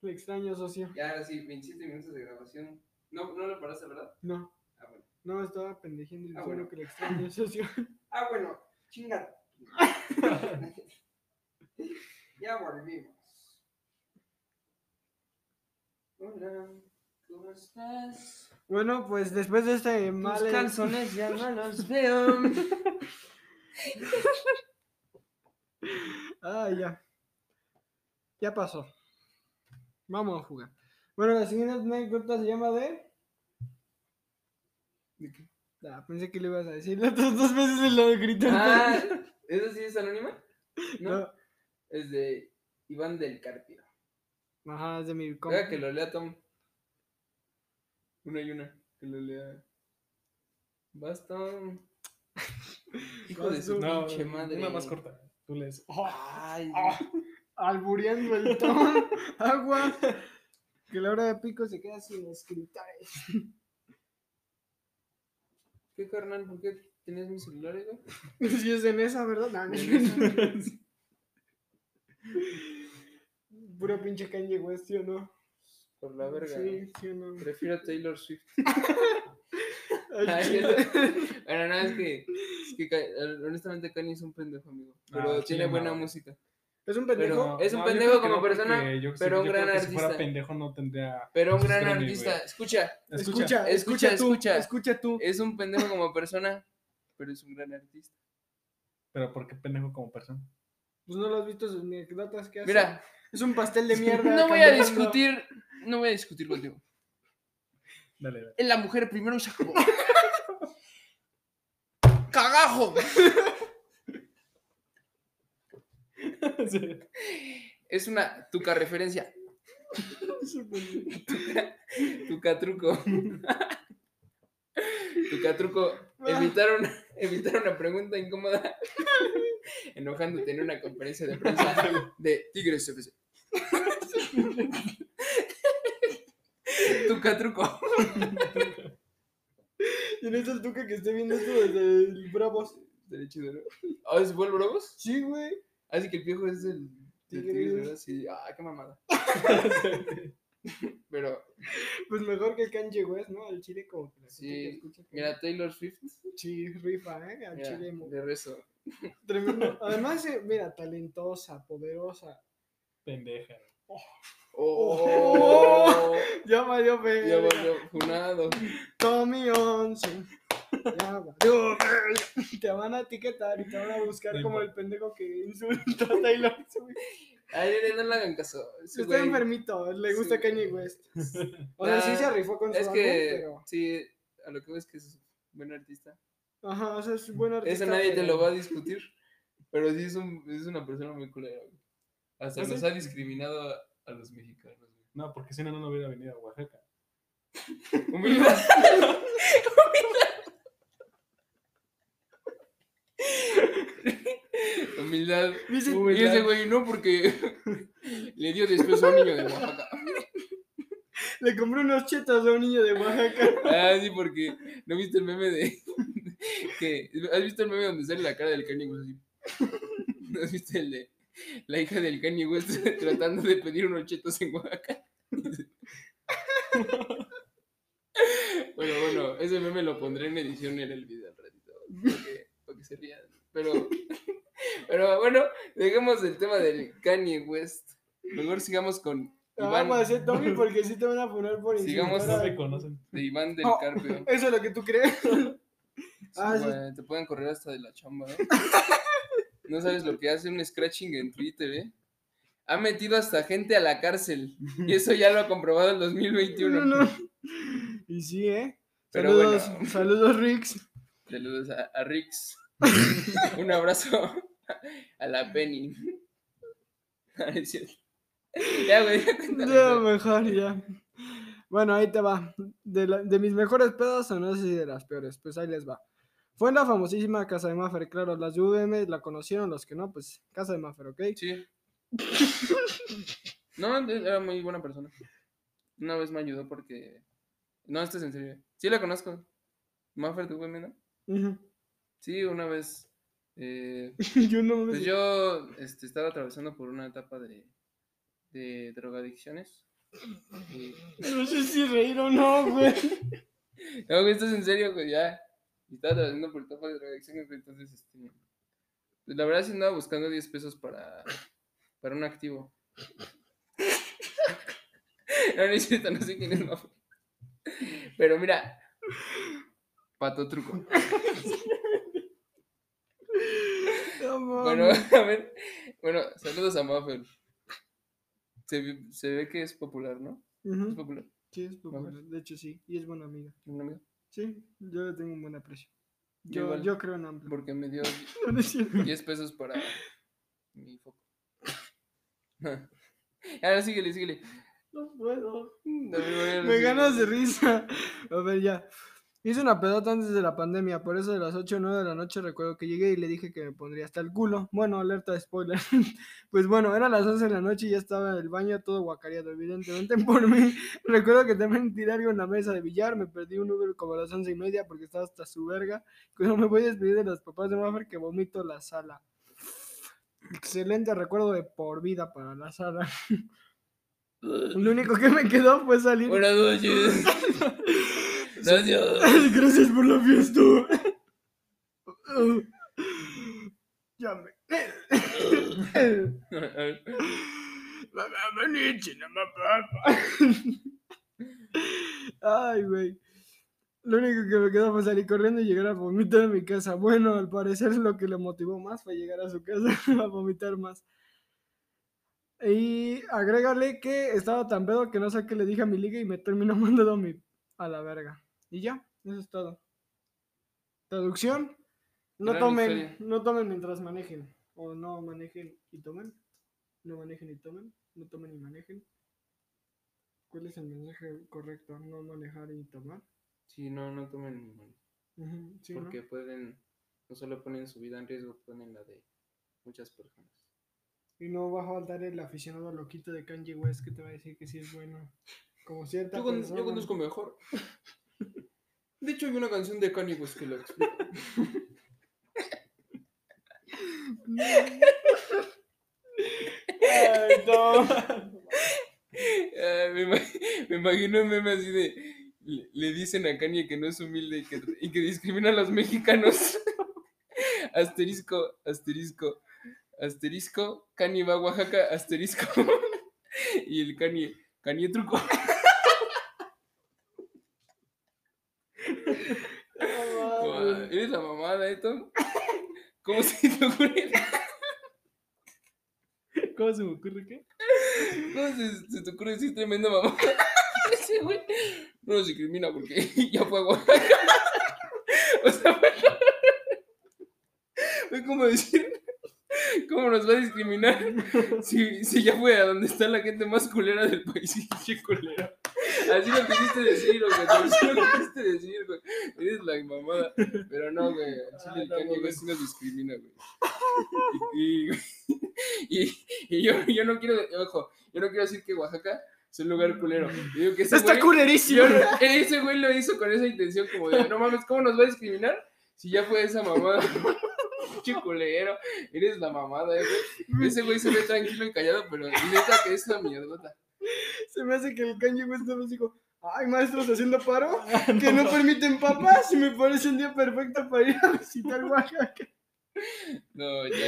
Le extraño, socio. Ya, ahora sí, 27 minutos de grabación. No, no lo paraste, ¿verdad? No, Ah, bueno. no estaba pendejiendo Ah, diciendo bueno. que le extraño, socio. Ah, bueno, chingada. ya volvimos. Hola, ¿cómo estás? Bueno, pues después de este Tus mal. calzones ya no los veo. Ah, ya. Ya pasó. Vamos a jugar. Bueno, la siguiente anécdota se llama de. Ah, pensé que le ibas a decir las otras dos veces en la grito. ah, ¿eso sí es anónima? No, No. es de Iván del Carpio. Ajá, es de mi compa. Que lo lea Tom. Una y una, que lo lea. Basta. Hijo de su No, pinche madre. una más corta. Tú lees. Ay, Ah, albureando el ton. Agua. Que la hora de pico se queda sin escritores. ¿qué carnal? ¿Por qué tenías mi celular, güey? Si es en esa, ¿verdad? No, no, En. Puro pinche Kanye West, ¿sí o no? Por la verga. Sí, sí o no. Prefiero a Taylor Swift. Ay, bueno, no, es que, es que honestamente Kanye es un pendejo, amigo. Pero Ah, tiene sí, buena no. música. Es un pendejo. Pero- es un pendejo como persona, pero un gran que Si fuera artista. pendejo no tendría. Pero un gran artista. güey. Escucha, Escucha, escucha, escucha, tú, escucha. escucha tú. es un pendejo como persona, pero es un gran artista. Pero ¿por qué pendejo como persona? Pues no lo has visto sus anécdotas que hace. Mira, Es un pastel de mierda. no voy a discutir, no voy a discutir contigo. Dale, dale. La mujer primero se acabó. ¡Cagajo! Sí. Es una tuca referencia. Tuca truco. Tuca truco. Evitar una, evitar una pregunta incómoda. Enojándote en una conferencia de prensa de Tigres FC. Tuca truco. Y en el tuca que esté viendo esto desde el Bravos. Chido, ¿no? ¿Ah, el Bravos? Sí, güey. Así que el viejo es el ¿verdad? Sí. Ah, qué mamada. Pero, Pues mejor que Kanye West, ¿no? Al chile como que la gente Sí, que escucha que- mira, Taylor Swift. Sí, rifa, ¿eh? Al mira, chile. de rezo. Tremendo. Además, eh, mira, talentosa, poderosa. Pendeja. Oh, Ya valió, ya valió, funado. Tommy Onsen. Ya. Te van a etiquetar y te van a buscar como el pendejo que insultó a Taylor Swift. Ay, no le hagan caso. ese Está güey. enfermito, le gusta Sí. Kanye West. O sea, sí Nah, se rifó con su Es álbum, que, pero... sí, a lo que ves que es buen artista. Ajá, o sea, es buen artista. Eso nadie te pero- lo va a discutir. Pero sí es, un, es una persona muy culera, güey. Hasta ¿Ah, nos sí? ha discriminado a, a los mexicanos, güey. No, porque si no, no hubiera venido a Oaxaca. Humildad. Humildad. Dice- Y ese güey, no, porque le dio después a un niño de Oaxaca. Le compré unos chetos a un niño de Oaxaca. Ah, sí, porque ¿no viste el meme de que has visto el meme donde sale la cara del Kanye West? ¿No has visto el de la hija del Kanye West tratando de pedir unos chetos en Oaxaca? Bueno, bueno, ese meme lo pondré en edición en el video al ratito, para que, para que se rían. Pero, pero bueno, dejemos el tema del Kanye West. Mejor sigamos con Iván, Vamos a hacer Tommy porque sí te van a poner por Sigamos, insultar No a- me conocen. de Iván del Oh. Carpio. Eso es lo que tú crees. Ah, sí. güey, Te pueden correr hasta de la chamba, ¿eh? No sabes lo que hace un scratching en Twitter, ¿eh? Ha metido hasta gente a la cárcel. Y eso ya lo ha comprobado el 2021. No, no. Y sí, ¿eh? Pero Saludos, bueno. saludos, Rix. Saludos a, a Rix. un abrazo a la Penny. Ya, güey, ya mejor, ya. Bueno, ahí te va. De, la- de mis mejores pedas, o no sé si de las peores, pues ahí les va. Fue en la famosísima casa de Maffer, claro, las de VM la conocieron, los que no, pues casa de Maffer, ¿ok? Sí. No, era muy buena persona. Una vez me ayudó porque. No, esto es en serio. Sí la conozco. Maffer de UM, ¿no? Ujú. Sí, una vez. eh, yo no pues yo este, estaba atravesando por una etapa de, de drogadicciones. Y- No sé si reír o no, güey. No, güey, esto es en serio, güey, ya. Estaba atravesando por etapa de drogadicciones, güey, entonces, este. Pues la verdad sí andaba buscando 10 pesos para, para un activo. No, no cierto, no sé quién es Maffer. Pero mira, pato truco. No Bueno, a ver. Bueno, saludos a Maffer. Se, ve- se ve que es popular, ¿no? Es popular. Sí, es popular, de hecho sí, y es buena amiga. ¿Un amigo? Sí, yo le tengo un buen aprecio. Yo Yo, creo en Amplo. Porque me dio No, no es cierto. 10 pesos para mi foco. Ahora síguele, síguele. No puedo. No, Me ganas de risa. A ver, ya. Hice una pedota antes de la pandemia, por eso de las 8 o 9 de la noche recuerdo que llegué y le dije que me pondría hasta el culo. Bueno, alerta de spoiler. pues bueno, eran las 11 de la noche y ya estaba en el baño todo guacareado, evidentemente por mí. Recuerdo que también tiré algo en la mesa de billar, me perdí un Uber como a las 11 y media porque estaba hasta su verga. Cuando me voy a despedir de los papás de Maffer que vomito la sala. Excelente recuerdo de por vida para la sala. Lo único que me quedó fue salir. Buenas noches. Gracias. Gracias por la fiesta. Ya me. Ay, güey. Lo único que me quedó fue salir corriendo y llegar a vomitar a mi casa. Bueno, al parecer lo que le motivó más fue llegar a su casa a vomitar más. Y agrégale que estaba tan pedo que no sé qué le dije a mi liga y me terminó mandando a, mi, a la verga. Y ya, eso es todo. Traducción. No Gran tomen, historia. no tomen mientras manejen. O no manejen y tomen. No manejen y tomen. No tomen y manejen. ¿Cuál es el mensaje correcto? No manejar y tomar. Sí, no, no tomen sí, ¿no? porque pueden, no solo ponen su vida en riesgo, ponen la de muchas personas. Y no va a faltar el aficionado loquito de Kanye West que te va a decir que sí es bueno. Como cierta Yo, con- persona. yo conozco mejor. De hecho, hay una canción de Kanye West que lo explica. Ay, no. Me, ima- me imagino un meme así de. Le, le dicen a Kanye que no es humilde y que, y que discrimina a los mexicanos. asterisco, asterisco, asterisco. Kanye va a Oaxaca, asterisco. y el Kanye, Kanye truco. Guau, Eres la ¿Cómo se te ocurre? ¿Cómo se me ocurre qué? ¿Cómo se, se te ocurre decir tremenda? Ese güey no nos discrimina porque ya fue a Oaxaca. O sea, fue, como decir, ¿Cómo nos va a discriminar? Si, si ya fue a donde está la gente más culera del país. Pinche culero. Así lo quisiste decir, güey. Así lo quisiste decir, güey. Eres la mamada. Pero no, güey. Chile el Kanye güey. Sí nos discrimina, güey. Y, y, y- yo, yo no quiero, ojo, yo no quiero decir que Oaxaca es un lugar culero. Yo digo que ese Está güey- culerísimo. yo no- ese güey lo hizo con esa intención como de, no mames, ¿cómo nos va a discriminar? Si ya fue esa mamada. Pinche culero, eres la mamada, eh, güey. Ese güey se ve tranquilo y callado, pero neta que es una mierdota. Se me hace que el Kanye West nos dijo, ay, maestros haciendo paro, que no permiten papas y me parece un día perfecto para ir a visitar Oaxaca. No, ya.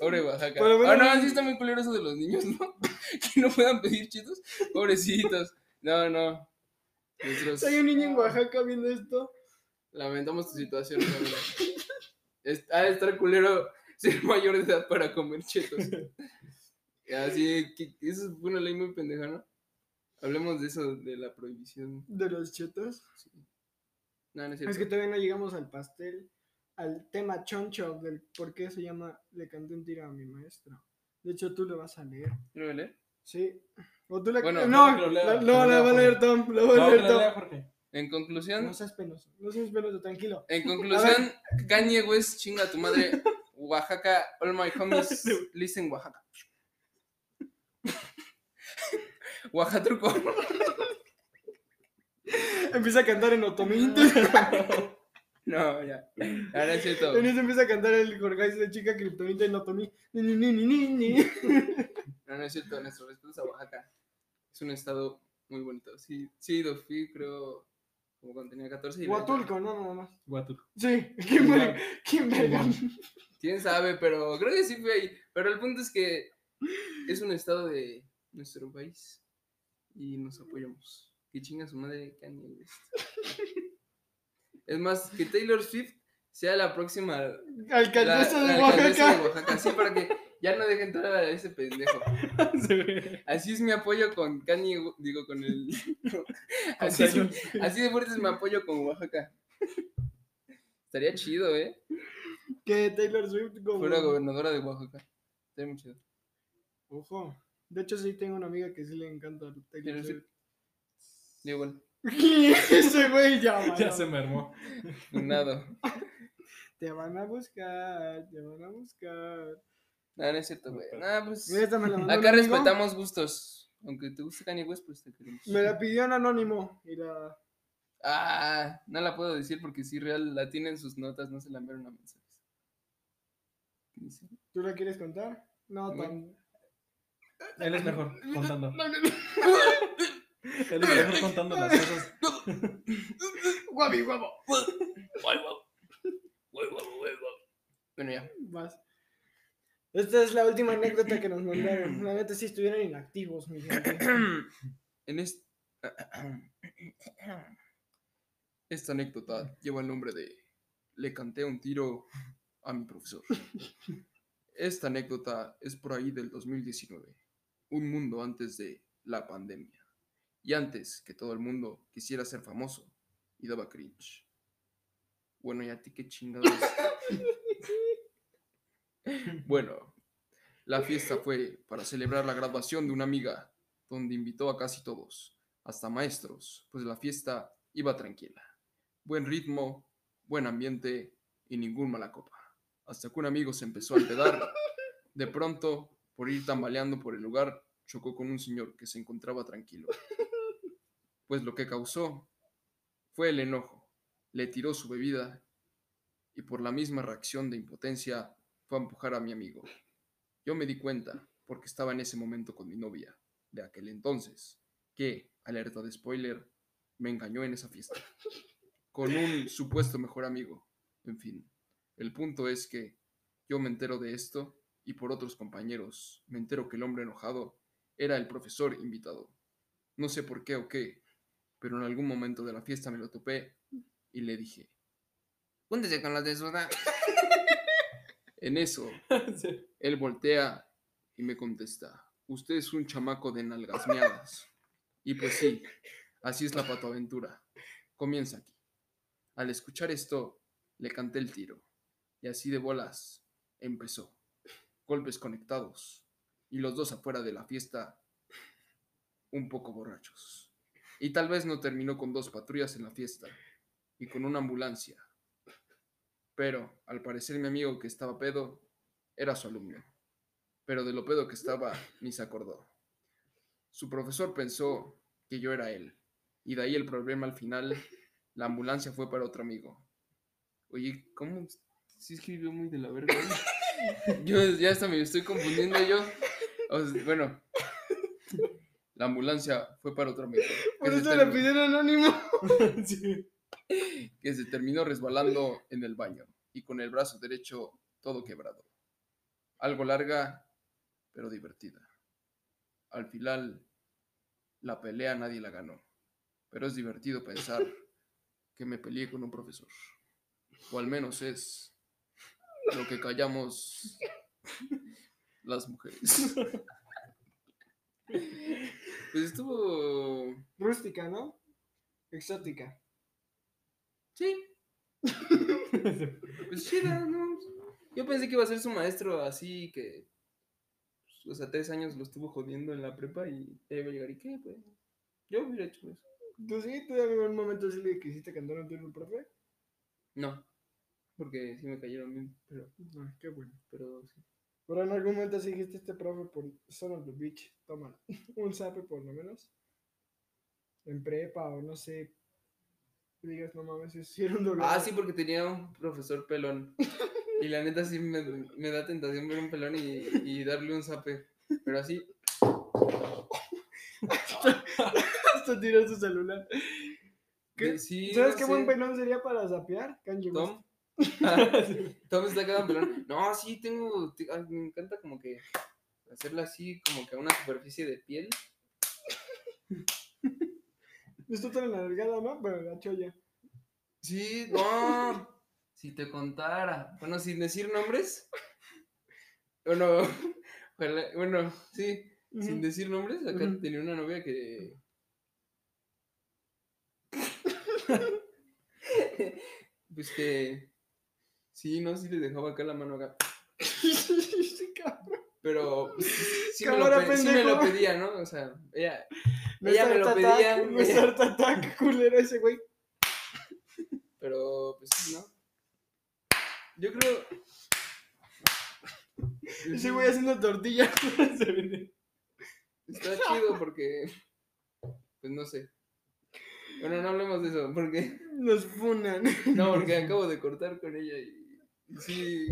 Pobre Oaxaca. Bueno, ah, no, sí está muy culero eso de los niños, ¿no? que no puedan pedir chitos. Pobrecitos. No, no. Nuestros- hay un niño en Oaxaca viendo esto, Lamentamos tu situación, Ha de estar culero ser mayor de edad para comer chetos. Así que eso fue una ley muy pendeja, ¿no? Hablemos de eso, de la prohibición. de los chetos. No, no es Es que cierto. todavía no llegamos al pastel, al tema choncho del por qué se llama Le canté un tiro a mi maestro. De hecho, tú lo vas a leer. ¿Lo voy a leer? Sí. O tú la Bueno, no, la- no, la va a leer. Tom, la va a leer Tom. Jorge. En conclusión, No seas penoso, no seas penoso, tranquilo. en conclusión, Kanye West chinga tu madre. Oaxaca, all my homies, listen Oaxaca. Oaxatruco. Empieza a cantar en otomí. No, ya. Ahora es cierto. En eso empieza a cantar el Jorge de chica kriptonita en otomí. Ni, ni, ni, ni, ni, ni. No, no es cierto, nuestro respeto a Oaxaca. Es un estado muy bonito. Sí, sí, lo fui, creo, como cuando tenía 14. y Huatulco, no, nada más. Guatuco. Sí, ¿quién verga? ¿Quién verga? Quién sabe, pero creo que sí fui ahí. Pero el punto es que es un estado de nuestro país y nos apoyamos. Que chinga su madre Kanye West. Es más, que Taylor Swift sea la próxima Alcaldesa la de alcaldesa Oaxaca. de Oaxaca. Sí, para que ya no deje entrar a ese pendejo. Así es mi apoyo con Kanye, digo, con el... Así, es- así de fuerte es mi apoyo con Oaxaca. Estaría chido, ¿eh? Que Taylor Swift como... Fuera gobernadora de Oaxaca. Estaría muy chido. Ojo. De hecho, sí tengo una amiga que sí le encanta Taylor Taylor Swift. Digo, bueno, Ese güey ya, Ya se me armó. nada. Te van a buscar, te van a buscar. No, no es cierto, güey. Pues... Acá respetamos gustos. Aunque te guste Kanye West, pues te queremos. Me la pidió en anónimo. Y la... Ah, no la puedo decir porque si real la tiene en sus notas, no se la enviaron a mensajes. ¿Tú la quieres contar? No, Bueno. tan... Él es mejor contando. Él es mejor contando las cosas. Guapi, guapo. Bueno, ya. Vas. Esta es la última anécdota que nos mandaron. La neta sí estuvieron inactivos, mi gente. en este... Esta anécdota lleva el nombre de Le canté un tiro a mi profesor. Esta anécdota es por ahí del 2019, un mundo antes de la pandemia y antes que todo el mundo quisiera ser famoso y daba cringe. Bueno, ¿y a ti qué chingados? bueno, la fiesta fue para celebrar la graduación de una amiga, donde invitó a casi todos, hasta maestros, pues la fiesta iba tranquila. Buen ritmo, buen ambiente y ningún mala copa. Hasta que un amigo se empezó a empedar. De pronto, por ir tambaleando por el lugar, chocó con un señor que se encontraba tranquilo. Pues lo que causó fue el enojo. Le tiró su bebida y por la misma reacción de impotencia fue a empujar a mi amigo. Yo me di cuenta, porque estaba en ese momento con mi novia, de aquel entonces, que, alerta de spoiler, me engañó en esa fiesta. Con un supuesto mejor amigo. En fin, el punto es que yo me entero de esto y por otros compañeros me entero que el hombre enojado era el profesor invitado. No sé por qué o qué, pero en algún momento de la fiesta me lo topé y le dije, Júntese con las de soda. en eso, Sí. él voltea y me contesta, usted es un chamaco de nalgas miadas. Y pues sí, así es la patoaventura. Comienza aquí. Al escuchar esto, le canté el tiro. Y así de bolas, empezó. Golpes conectados y los dos afuera de la fiesta un poco borrachos. Y tal vez no terminó con dos patrullas en la fiesta y con una ambulancia. Pero al parecer mi amigo que estaba pedo era su alumno. Pero de lo pedo que estaba ni se acordó. Su profesor pensó que yo era él. Y de ahí el problema al final, la ambulancia fue para otro amigo. Oye, ¿cómo? Sí escribió muy de la verga. Yo ya hasta me estoy confundiendo yo. O sea, bueno, la ambulancia fue para otro que Por se eso le termi- pidieron anónimo. Sí. que se terminó resbalando en el baño y con el brazo derecho todo quebrado. Algo larga, pero divertida. Al final, la pelea nadie la ganó, pero es divertido pensar que me peleé con un profesor. O al menos es lo que callamos las mujeres. Pues estuvo... Rústica, ¿no? Exótica. Sí, Pues chida, ¿no? Yo pensé que iba a ser su maestro así que. pues, O sea, tres años lo estuvo jodiendo en la prepa y ya iba a llegar. ¿Y qué? Pues. Yo hubiera hecho eso. ¿Tú sí? ¿Tú en algún momento sí le quisiste cantar un tiro al profe? No. Porque sí me cayeron bien. Pero, No, qué bueno. pero sí. Pero en algún momento sí dijiste este profe por Son of the Beach. Toma. un sape por lo menos. En prepa o no sé. Digas, no mames, hicieron doble. Ah, sí, porque tenía un profesor pelón. Y la neta sí me, me da tentación ver un pelón y, y darle un zape. Pero así. Hasta tiró su celular. ¿Qué? sí, ¿Sabes no qué buen pelón sería para zapear? Kanye. Tom. Ah, Tom está quedando pelón. No, sí, tengo. te- ah, me encanta como que hacerla así, como que a una superficie de piel. Esto tan alargada, ¿no? Pero la cholla. Sí, no. Si te contara. Bueno, sin decir nombres. Bueno, ojalá- bueno, sí, sin Ujú. decir nombres, acá Ujú. tenía una novia que. pues que. Sí, no, sí le dejaba acá la mano acá. Pero pues, sí, me lo, pe- sí me lo pedía, ¿no? O sea, ella. No Ella me lo pedía, ella- Art Attack, culero ese güey. Pero, pues sí, ¿no? Yo creo. Ese güey haciendo tortilla. Se vende. Está chido porque. Pues no sé. Bueno, no hablemos de eso, porque. Nos funan. No, porque acabo de cortar con ella y. y sí.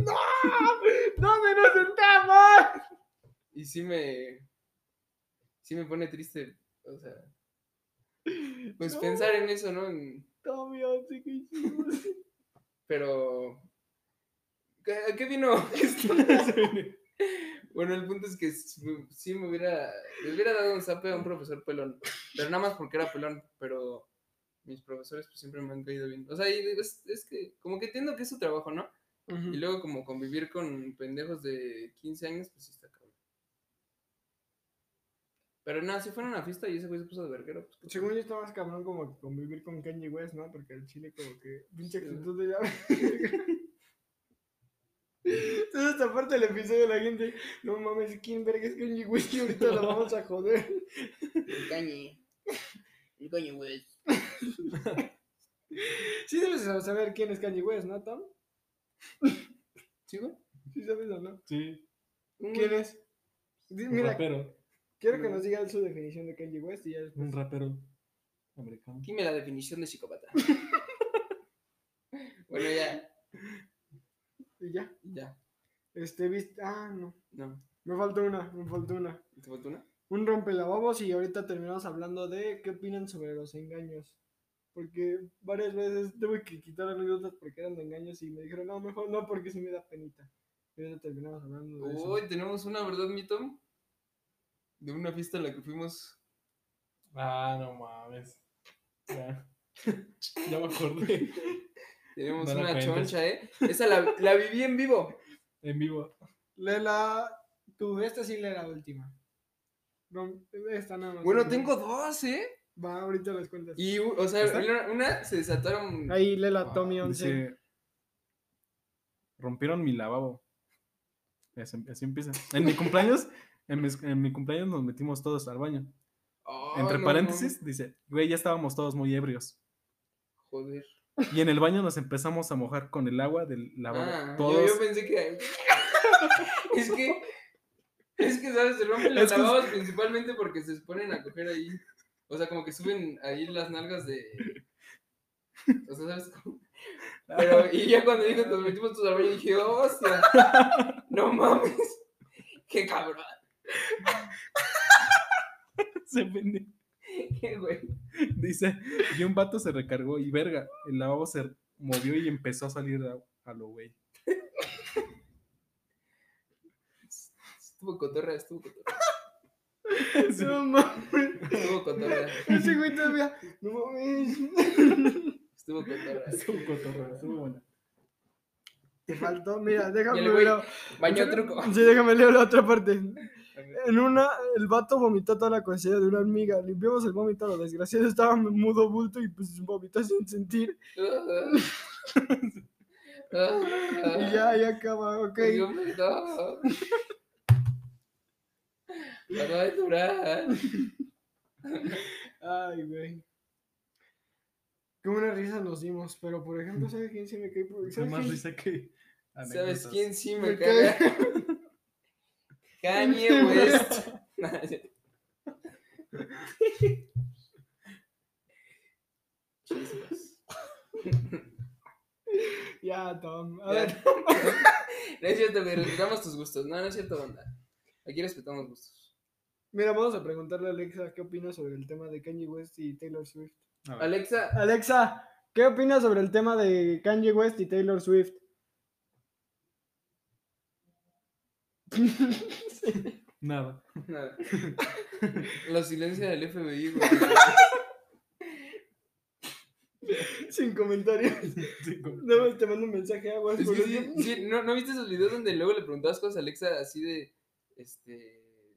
¿Dónde nos sentamos? Y sí me. Sí me pone triste. O sea. Pues No. pensar en eso, ¿no? En- Tommy, ¿qué hicimos? Pero. ¿qué- ¿A qué vino? Bueno, el punto es que sí me hubiera, le hubiera dado un zape a un profesor pelón, pero nada más porque era pelón, pero mis profesores pues siempre me han caído bien. O sea, y es, es que como que entiendo que es su trabajo, ¿no? Y luego como convivir con pendejos de 15 años, pues sí está cabrón. Pero nada, si fuera una fiesta y ese güey se puso de verguero, pues... Según yo está más cabrón como que convivir con Kanye West, ¿no? Porque el chile como que pinche Sí. actitud de ya. Entonces esta parte del episodio la gente, no mames, ¿quién verga es Kanye West? Y ahorita la vamos a joder. El cañe. El cañe, güey. Sí debes saber quién es Kanye West, ¿no, Tom? ¿Sí, güey? Sí sabes o no. Sí. ¿Quién es? Un Mira, rapero. quiero que nos diga su definición de Kanye West y ya después. Un rapero americano. Dime la definición de psicópata. bueno, ya, Y ya. ya. Este, viste. Ah, no. No. Me faltó una, me faltó una. ¿Te faltó una? Un rompelavabos y ahorita terminamos hablando de qué opinan sobre los engaños. Porque varias veces tuve que quitar anécdotas porque eran de engaños y me dijeron, no, mejor no, porque sí me da penita. Y ahorita terminamos hablando de eso. Uy, tenemos una, ¿verdad, mi Tom? De una fiesta a la que fuimos. Ah, no mames. Ya. ya me acordé. Tenemos No una choncha, ¿eh? Esa la, la viví en vivo. En vivo. Lela, tú, esta sí la última. Rom- esta nada más. Bueno, tengo dos, ¿eh? Va, ahorita las cuentas. Y, o sea, una, una se desataron. Ahí lee la Ah, Tommy 11. dice, Rompieron mi lavabo. Así, así empieza. En mi cumpleaños, en, mis- en mi cumpleaños nos metimos todos al baño. Oh, Entre no paréntesis, dice, güey, ya estábamos todos muy ebrios. Joder. Y en el baño nos empezamos a mojar con el agua del lavabo. Ah, yo, todos. yo pensé que. es que. Es que, ¿sabes? Se rompen los Es que- lavabos principalmente porque se ponen a coger ahí. O sea, como que suben ahí las nalgas de. O sea, ¿sabes? cómo? Pero, y ya cuando dijo, nos metimos al baño, dije, hostia. No mames. Qué cabrón. Se vende. Qué güey. Dice, y un vato se recargó y verga, el lavabo se movió y empezó a salir a, a lo güey. Estuvo cotorra, estuvo cotorra. No mames. Estuvo cotorra. Ese güey todavía. No mames. Estuvo cotorra. Estuvo cotorra, estuvo buena. Te faltó, mira, déjame ver. baño truco. Sí, déjame leer la otra parte. En una, el vato vomitó toda la conciencia de una hormiga. Limpiamos el vómito, lo desgraciado estaba mudo bulto y pues vomitó sin sentir. Y ya, ya acaba, ok. Para de durar. Ay, güey. Qué buena risa nos dimos, pero por ejemplo, ¿sabes quién se me cae? ¿Sabes más quién? risa que. ¿Sabes quién sí me Me caga? Kanye West. Chispas. Ya, Tom. A ver, No es cierto, güey, respetamos tus gustos. No, no es cierto, banda. Aquí respetamos gustos. mira, vamos a preguntarle a Alexa qué opina sobre el tema de Kanye West y Taylor Swift. A Alexa, Alexa, ¿qué opinas sobre el tema de Kanye West y Taylor Swift? Nada. nada. La silencia del FBI, güey. Sin comentarios. Sí, como- No, te mando un mensaje sí, eso. sí, ¿no, ¿no viste esos videos donde luego le preguntabas cosas a Alexa así de, este,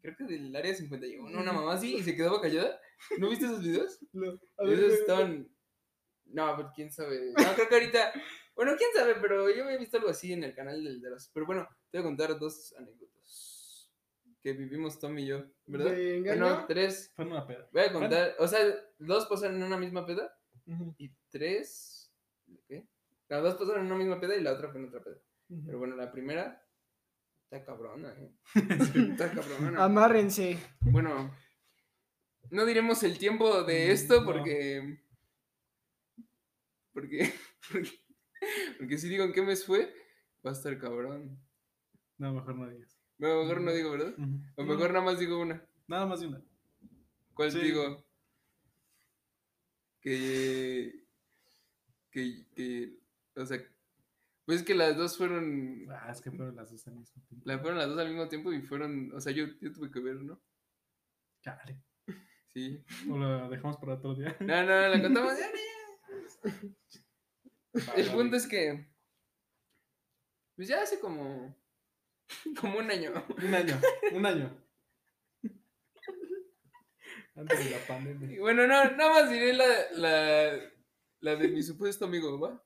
creo que del área 51, una mamá así, y se quedaba callada? ¿No viste esos videos? No, a ver, Esos estaban, no, pero quién sabe. No, creo que ahorita, bueno, quién sabe, pero yo había visto algo así en el canal del de los, pero bueno, te voy a contar dos anécdotas que vivimos Tom y yo, ¿verdad? ¿De engaño? Bueno, tres. Fue una peda. Voy a contar, o sea, dos pasaron en una misma peda Ujú, y tres, ¿qué? Las dos pasaron en una misma peda y la otra fue en otra peda. ujú. Pero bueno, la primera está cabrona, ¿eh? Está cabrona. Amárrense. Bueno, no diremos el tiempo de Mm, esto no. porque. Porque. Porque, si digo en qué mes fue, va a estar cabrón. No, mejor no digas. Bueno, mejor no digo, ¿verdad? Ujú. O mejor nada más digo una. Nada más de una. ¿Cuál Sí. digo? Que. Que. que o sea. Pues que las dos fueron. Ah, es que fueron las dos al mismo tiempo. La fueron las dos al mismo tiempo y fueron. O sea, yo, yo tuve que ver, ¿no? Chale. Sí. O la dejamos para otro día. No, no, la contamos. ya, ya. El punto es que. Pues ya hace como. Como un año. Un año, un año. Antes de la Y pandemia. bueno, no, nada más diré la, la, la de mi supuesto amigo, ¿va?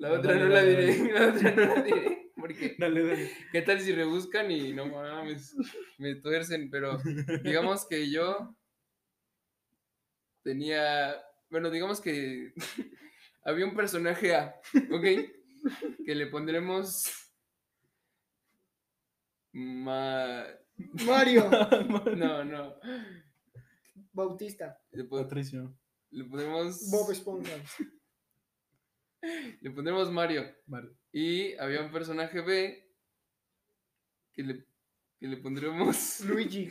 La otra dale, no la dale, diré. La otra no la diré. Porque, Dale, dale. ¿qué tal si rebuscan y no mames? Me tuercen, pero digamos que yo tenía. Bueno, digamos que había un personaje A, ¿ok? Que le pondremos. Ma... Mario No, no. Bautista. Le, pon- Patricio. le pondremos. Bob Esponja. Le pondremos Mario. Mario. Y había un personaje B que le, que le pondremos Luigi.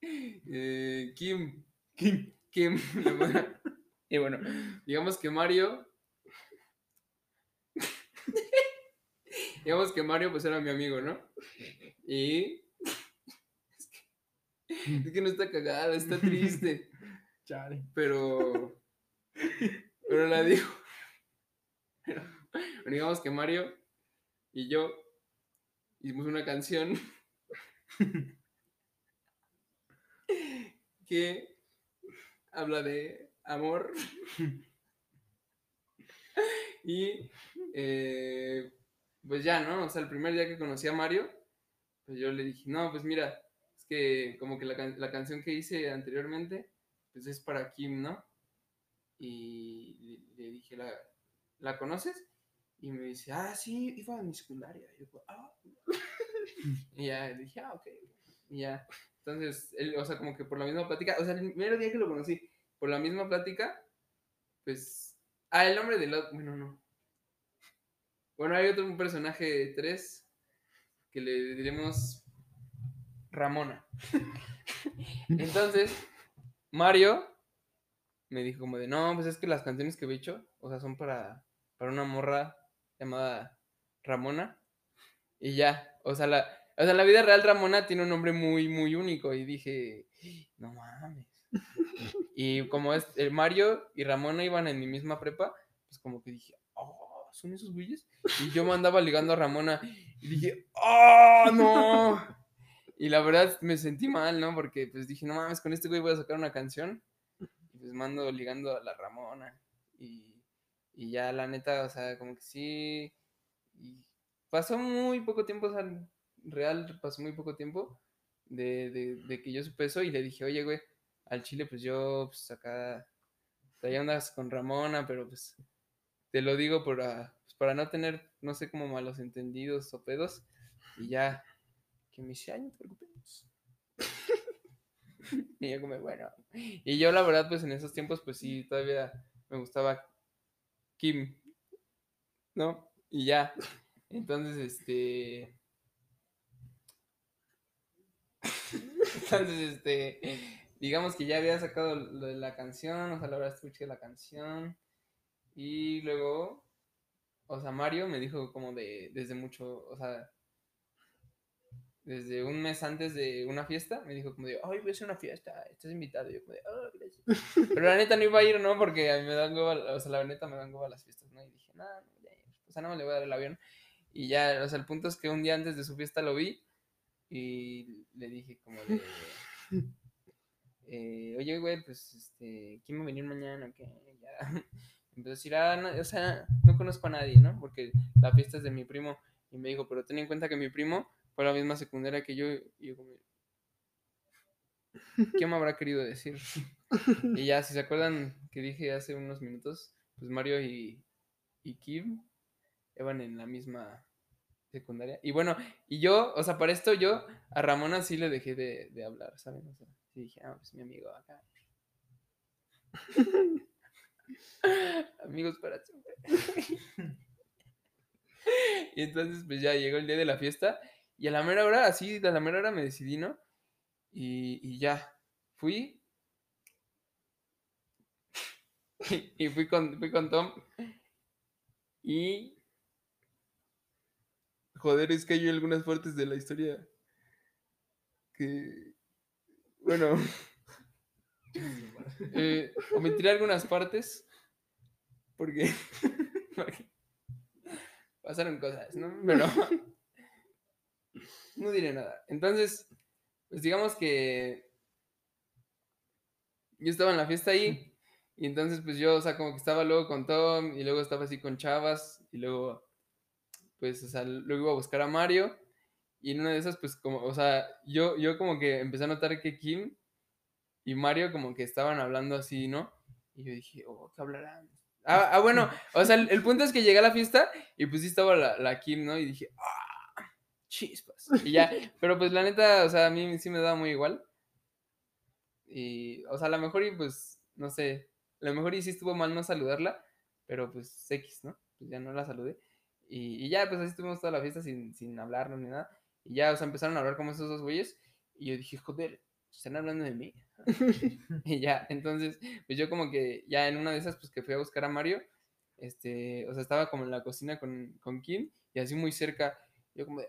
eh, Kim. Kim. Kim. y bueno, digamos que Mario. digamos que Mario pues era mi amigo, ¿no? Y. Es que, es que no está cagada, está triste. Chale. Pero. Pero la digo. Pero digamos que Mario y yo hicimos una canción que habla de amor y eh, pues ya, ¿no? O sea, el primer día que conocí a Mario, pues yo le dije, no, pues mira, es que como que la, can- la canción que hice anteriormente, pues es para Kim, ¿no? Y le, le dije, ¿la, ¿la conoces? Y me dice, ah, sí, iba a mi secundaria. Y yo, ah. y ya, dije, ah, ok. Y ya. Entonces, él, o sea, como que por la misma plática, o sea, el primer día que lo conocí, por la misma plática, pues. Ah, el nombre del otro. Bueno, no. Bueno, hay otro un personaje de tres que le diremos Ramona. Entonces, Mario me dijo como de, no, pues es que las canciones que he hecho, o sea, son para, para una morra llamada Ramona. Y ya, o sea, la, o sea, la vida real Ramona tiene un nombre muy, muy único. Y dije, no mames. Y como es el Mario y Ramona iban en mi misma prepa, pues como que dije, oh, son esos güeyes. Y yo me andaba ligando a Ramona y dije, oh, no. Y la verdad me sentí mal, ¿no? Porque pues dije, no mames, con este güey voy a sacar una canción. Y pues mando ligando a la Ramona. Y, y ya la neta, o sea, como que sí. Pasó muy poco tiempo, o sea, real pasó muy poco tiempo de, de, que yo supe eso y le dije, oye, güey, al chile, pues yo, pues acá, allá andas con Ramona, pero pues te lo digo para, pues, para no tener, no sé, como malos entendidos o pedos. Y ya, que me dice, ay, no te preocupes. y yo como, bueno. Y yo, la verdad, pues en esos tiempos, pues sí, todavía me gustaba Kim, ¿no? Y ya. Entonces, este. Entonces, este. Digamos que ya había sacado lo de la canción, o sea, la verdad escuché la canción. Y luego, o sea, Mario me dijo como de, desde mucho, o sea, desde un mes antes de una fiesta, me dijo como de, ay, voy a hacer una fiesta, estás invitado. Y yo como de, oh, gracias. Pero la neta no iba a ir, ¿no? Porque a mí me dan hueva, o sea, la neta me dan hueva las fiestas, ¿no? Y dije, nada, no, ya, o sea, no me le voy a dar el avión. Y ya, o sea, el punto es que un día antes de su fiesta lo vi y le dije como de, eh, oye, güey, pues, este, ¿quién va a venir mañana? qué? Ya, decir, ah, no, o sea, no conozco a nadie, ¿no? Porque la fiesta es de mi primo. Y me dijo, pero ten en cuenta que mi primo fue la misma secundaria que yo. Y yo como, ¿qué me habrá querido decir? Y ya, si se acuerdan que dije hace unos minutos, pues Mario y, y Kim iban en la misma secundaria. Y bueno, y yo, o sea, para esto yo a Ramona sí le dejé de, de hablar, ¿saben? O sea, sí dije, ah, pues mi amigo acá. Amigos para siempre. y entonces, pues ya llegó el día de la fiesta. Y a la mera hora, así, a la mera hora me decidí, ¿no? Y, y ya, fui. y fui con, fui con Tom. Y. Joder, es que hay algunas partes de la historia que. Bueno. eh, omitiré algunas partes. Porque. pasaron cosas, ¿no? Pero. No diré nada. Entonces, pues digamos que. Yo estaba en la fiesta ahí. Y entonces, pues yo, o sea, como que estaba luego con Tom. Y luego estaba así con Chavas. Y luego. Pues, o sea, luego iba a buscar a Mario. Y en una de esas, pues, como, o sea, yo, yo como que empecé a notar que Kim y Mario como que estaban hablando así, ¿no? Y yo dije, oh, ¿qué hablarán? Ah, ah, bueno, o sea, el, punto es que llegué a la fiesta y pues sí estaba la, la Kim, ¿no? Y dije, ah, chispas. Y ya, pero pues la neta, o sea, a mí sí me daba muy igual. Y, o sea, a lo mejor y pues, no sé, a lo mejor y sí estuvo mal no saludarla, pero pues X, ¿no? Pues ya no la saludé. Y, y ya, pues así estuvimos toda la fiesta sin, sin hablarnos ni nada. Y ya, o sea, empezaron a hablar como esos dos güeyes. Y yo dije, joder, están hablando de mí. y ya, entonces, pues yo como que ya en una de esas, pues que fui a buscar a Mario, este, o sea, estaba como en la cocina con, con Kim y así muy cerca, yo como de,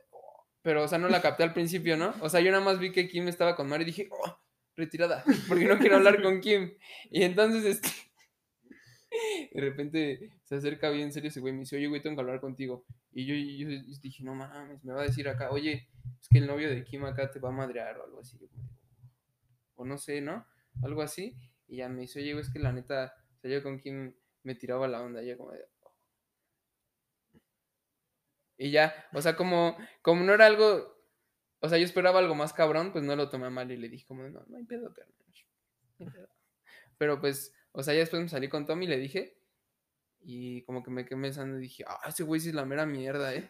pero, o sea, no la capté al principio, ¿no? O sea, yo nada más vi que Kim estaba con Mario y dije, oh, retirada, porque no quiero hablar con Kim. Y entonces, este, de repente se acerca bien serio ese güey, me dice, oye, güey, tengo que hablar contigo. Y yo, yo, dije, no mames, me va a decir acá, oye, es que el novio de Kim acá te va a madrear o algo así. O no sé, ¿no? Algo así. Y ya me dice, oye, güey, es que la neta, o sea, yo con Kim me tiraba la onda. Y yo como de. Y ya, o sea, como, como no era algo, o sea, yo esperaba algo más cabrón, pues no lo tomé mal y le dije como, no, no hay pedo, carnal. no hay pedo". Pero pues, o sea, ya después me salí con Tommy y le dije, y como que me quedé pensando y dije, ah, ese güey sí es la mera mierda, ¿eh?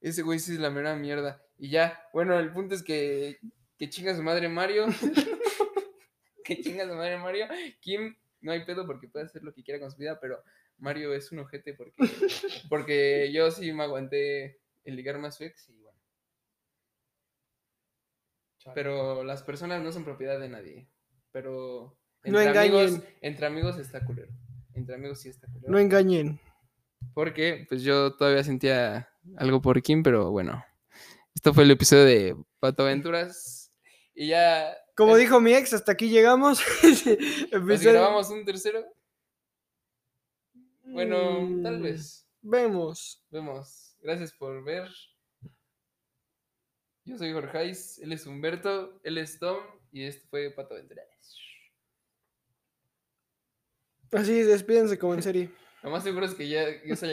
Ese güey sí es la mera mierda. Y ya, bueno, el punto es que, que chinga su madre Mario. que chinga su madre Mario. Kim, no hay pedo porque puede hacer lo que quiera con su vida, pero Mario es un ojete porque, porque yo sí me aguanté el ligarme a su ex y bueno. Pero las personas no son propiedad de nadie. Pero No entre amigos, engañen. entre amigos está culero. Entre amigos sí está culero. No engañen. Porque pues yo todavía sentía algo por Kim, pero bueno. Esto fue el episodio de Pato Aventuras. Y ya. Como dijo mi ex, hasta aquí llegamos. grabamos un tercero. Bueno, tal Mm, vez. Vemos. Vemos. Gracias por ver. Yo soy Jorgeis, él es Humberto, él es Tom y esto fue Pato Aventuras. Así, despídense como en serie. Lo más seguro es que ya yo soy